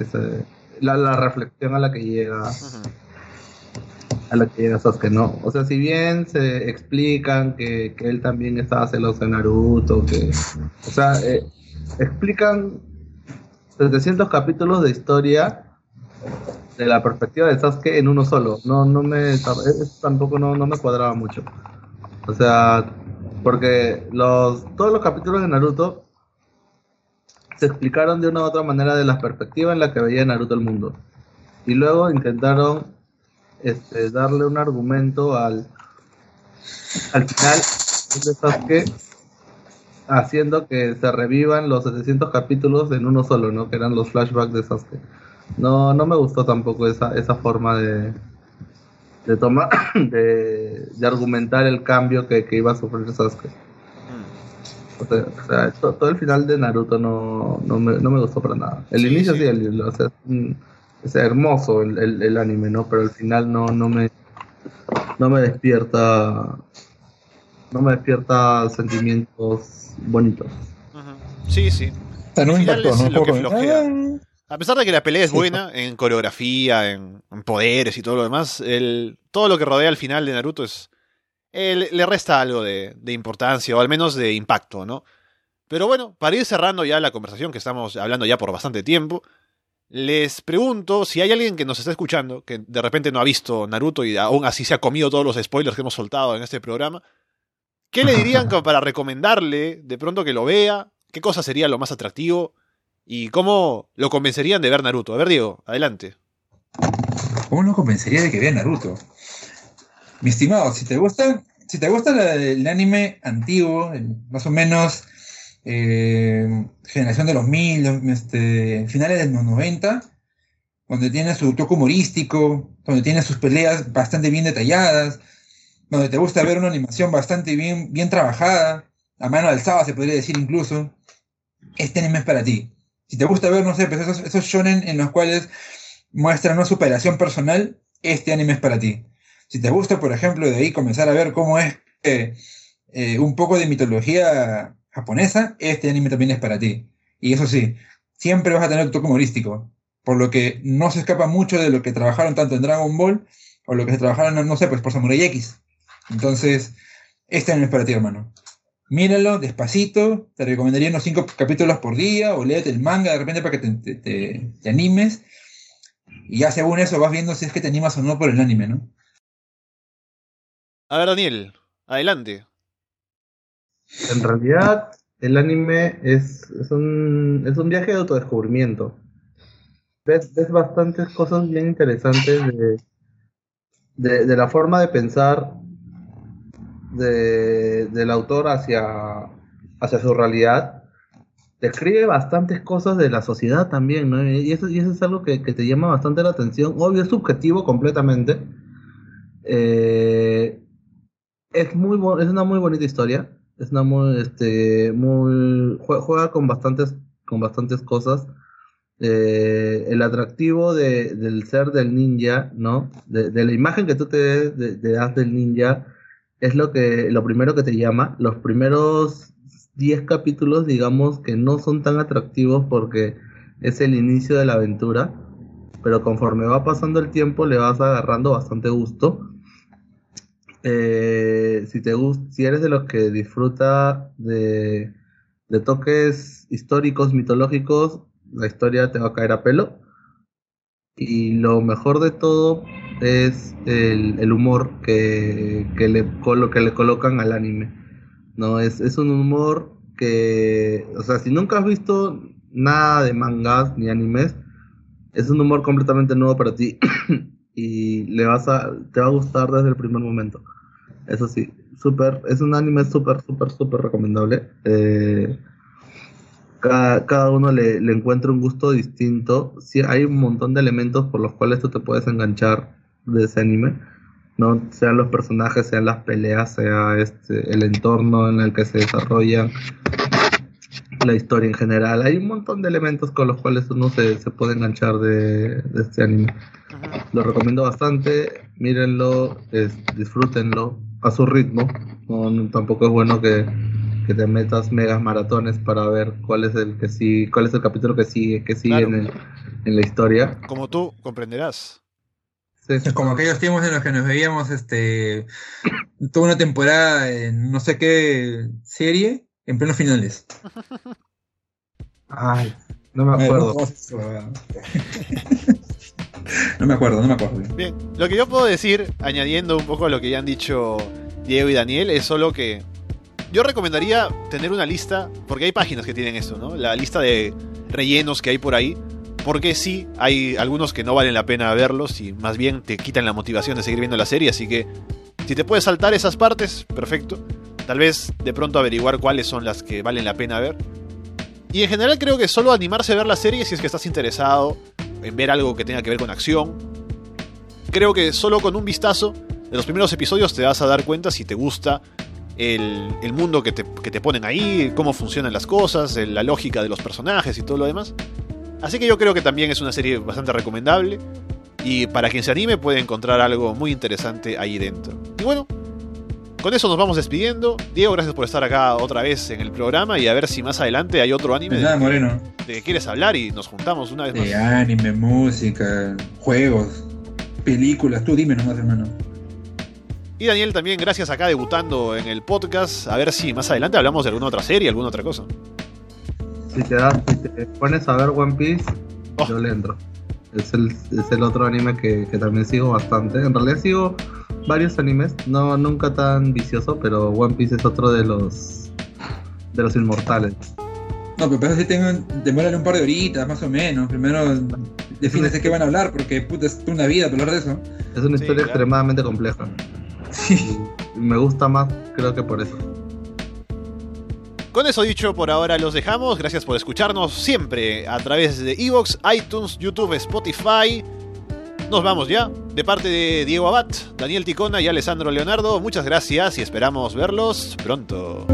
Speaker 3: ese- la, la reflexión a la que llega a la que llega Sasuke, ¿no? O sea, si bien se explican que, que él también estaba celoso de Naruto, que, o sea, eh, explican 700 capítulos de historia de la perspectiva de Sasuke en uno solo. No, no me, tampoco no, no me cuadraba mucho. O sea, porque los, todos los capítulos de Naruto se explicaron de una u otra manera de la perspectiva en la que veía Naruto el mundo. Y luego intentaron este, darle un argumento al, al final de Sasuke haciendo que se revivan los 700 capítulos en uno solo, ¿no? Que eran los flashbacks de Sasuke. No, no me gustó tampoco esa, esa forma de, de toma de, de argumentar el cambio que, que iba a sufrir Sasuke.
Speaker 1: Mm.
Speaker 3: O sea, o sea, to- todo, el final de Naruto no, no, me, no me gustó para nada. El
Speaker 1: Sí,
Speaker 3: inicio
Speaker 1: sí.
Speaker 3: sí, el- o sea, es, hermoso el, el, el anime, ¿no? Pero el final no, no me no me despierta no me despierta sentimientos bonitos.
Speaker 1: Sí, sí.
Speaker 2: Sea, no impactó, ¿no?
Speaker 1: lo que flojea.
Speaker 2: ah,
Speaker 1: A pesar de que la pelea es buena en coreografía, en, en poderes y todo lo demás, el, todo lo que rodea al final de Naruto es. eh, le resta algo de, de importancia, o al menos de impacto, ¿no? Pero bueno, para ir cerrando ya la conversación, que estamos hablando ya por bastante tiempo, les pregunto si hay alguien que nos está escuchando, que de repente no ha visto Naruto y aún así se ha comido todos los spoilers que hemos soltado en este programa, ¿qué le dirían para recomendarle de pronto que lo vea? ¿Qué cosa sería lo más atractivo? ¿Y cómo lo convencerían de ver Naruto? A ver, Diego, adelante.
Speaker 2: ¿Cómo no convencería de que vea Naruto? Mi estimado, si te gusta, si te gusta el anime antiguo, más o menos eh, generación de los mil, este, finales de los 90, donde tiene su toque humorístico, donde tiene sus peleas bastante bien detalladas, donde te gusta ver una animación bastante bien, bien trabajada, a mano alzada se podría decir incluso, este anime es para ti. Si te gusta ver, no sé, pues esos, esos shonen en los cuales muestran una superación personal, este anime es para ti. Si te gusta, por ejemplo, de ahí comenzar a ver cómo es eh, eh, un poco de mitología japonesa, este anime también es para ti. Y eso sí, siempre vas a tener tu toque humorístico, por lo que no se escapa mucho de lo que trabajaron tanto en Dragon Ball o lo que se trabajaron, no sé, pues por Samurai X. Entonces, este anime es para ti, hermano. Míralo despacito, te recomendaría unos 5 capítulos por día o léete el manga de repente para que te- te- te animes. Y ya según eso vas viendo si es que te animas o no por el anime, ¿no?
Speaker 1: A ver, Daniel, adelante.
Speaker 3: En realidad, el anime es, es, un, es un viaje de autodescubrimiento. Ves, ves bastantes cosas bien interesantes de, de, de la forma de pensar de, del autor hacia, hacia su realidad. Describe bastantes cosas de la sociedad también, ¿no? Y eso, y eso es algo que, que te llama bastante la atención. Obvio, es subjetivo completamente. Eh, es muy es una muy bonita historia. Es una muy, este, muy, jue- juega con bastantes, con bastantes cosas. Eh, el atractivo de, del ser del ninja, ¿no? De, la imagen que tú te, te das del ninja es lo que, lo primero que te llama. Los primeros 10 capítulos, digamos, que no son tan atractivos porque es el inicio de la aventura, pero conforme va pasando el tiempo le vas agarrando bastante gusto. Eh, si te si eres de los que disfruta de, de toques históricos, mitológicos, la historia te va a caer a pelo. Y lo mejor de todo es el, el humor que, que le, que le colocan al anime. No, es, es un humor que, o sea, si nunca has visto nada de mangas ni animes, es un humor completamente nuevo para ti y le vas a, te va a gustar desde el primer momento. Eso sí, súper, es un anime súper, súper, súper recomendable. Eh, cada, cada uno le, le encuentra un gusto distinto. Sí, hay un montón de elementos por los cuales tú te puedes enganchar de ese anime. ¿No? Sean los personajes, sean las peleas, sea este, el entorno en el que se desarrollan, la historia en general. Hay un montón de elementos con los cuales uno se, se puede enganchar de, de este anime. Lo recomiendo bastante, mírenlo, es- disfrútenlo a su ritmo. No, no- tampoco es bueno que, que te metas megas maratones para ver cuál es el que sí, cuál es el capítulo que sigue, que sigue
Speaker 1: Claro.
Speaker 3: en, el- en la historia.
Speaker 1: Como tú comprenderás.
Speaker 3: Sí,
Speaker 2: Es como aquellos tiempos en los que nos veíamos este toda una temporada en no sé qué serie en plenos finales.
Speaker 3: Ay, no me acuerdo.
Speaker 2: No me acuerdo, no me acuerdo.
Speaker 1: Bien, lo que yo puedo decir, añadiendo un poco a lo que ya han dicho Diego y Daniel, es solo que yo recomendaría tener una lista, porque hay páginas que tienen esto, ¿no? La lista de rellenos que hay por ahí, porque sí, hay algunos que no valen la pena verlos y más bien te quitan la motivación de seguir viendo la serie, así que si te puedes saltar esas partes, perfecto. Tal vez de pronto averiguar cuáles son las que valen la pena ver. Y en general creo que solo animarse a ver la serie si es que estás interesado en ver algo que tenga que ver con acción, creo que solo con un vistazo de los primeros episodios te vas a dar cuenta si te gusta el, el mundo que te, que te ponen ahí, cómo funcionan las cosas, la lógica de los personajes y todo lo demás. Así que yo creo que también es una serie bastante recomendable. Y para quien se anime puede encontrar algo muy interesante ahí dentro. Y bueno, con eso nos vamos despidiendo. Diego, gracias por estar acá otra vez en el programa y a ver si más adelante hay otro anime
Speaker 2: De nada,
Speaker 1: de,
Speaker 2: Moreno.
Speaker 1: de que quieres hablar y nos juntamos una vez
Speaker 2: De
Speaker 1: más.
Speaker 2: anime, música, juegos, películas. Tú dime nomás, hermano.
Speaker 1: Y Daniel también, gracias acá debutando en el podcast. A ver si más adelante hablamos de alguna otra serie, alguna otra cosa.
Speaker 3: Si te, das, si te pones a ver One Piece,
Speaker 1: Oh.
Speaker 3: yo le entro. Es el, es el otro anime que, que también sigo bastante. En realidad sigo varios animes, no nunca tan vicioso, pero One Piece es otro de los de los inmortales.
Speaker 2: No, pero sí tengo, demórale un par de horitas, más o menos. Primero defines de qué van a hablar, porque puta, es una vida hablar de eso.
Speaker 3: Es una
Speaker 1: Sí,
Speaker 3: historia
Speaker 1: claro.
Speaker 3: extremadamente compleja.
Speaker 2: Sí.
Speaker 3: Y me gusta más, creo que por eso.
Speaker 1: Con eso dicho, por ahora los dejamos. Gracias por escucharnos siempre a través de Evox, iTunes, YouTube, Spotify. Nos vamos ya. De parte de Diego Abad, Daniel Ticona y Alessandro Leonardo, muchas gracias y esperamos verlos pronto.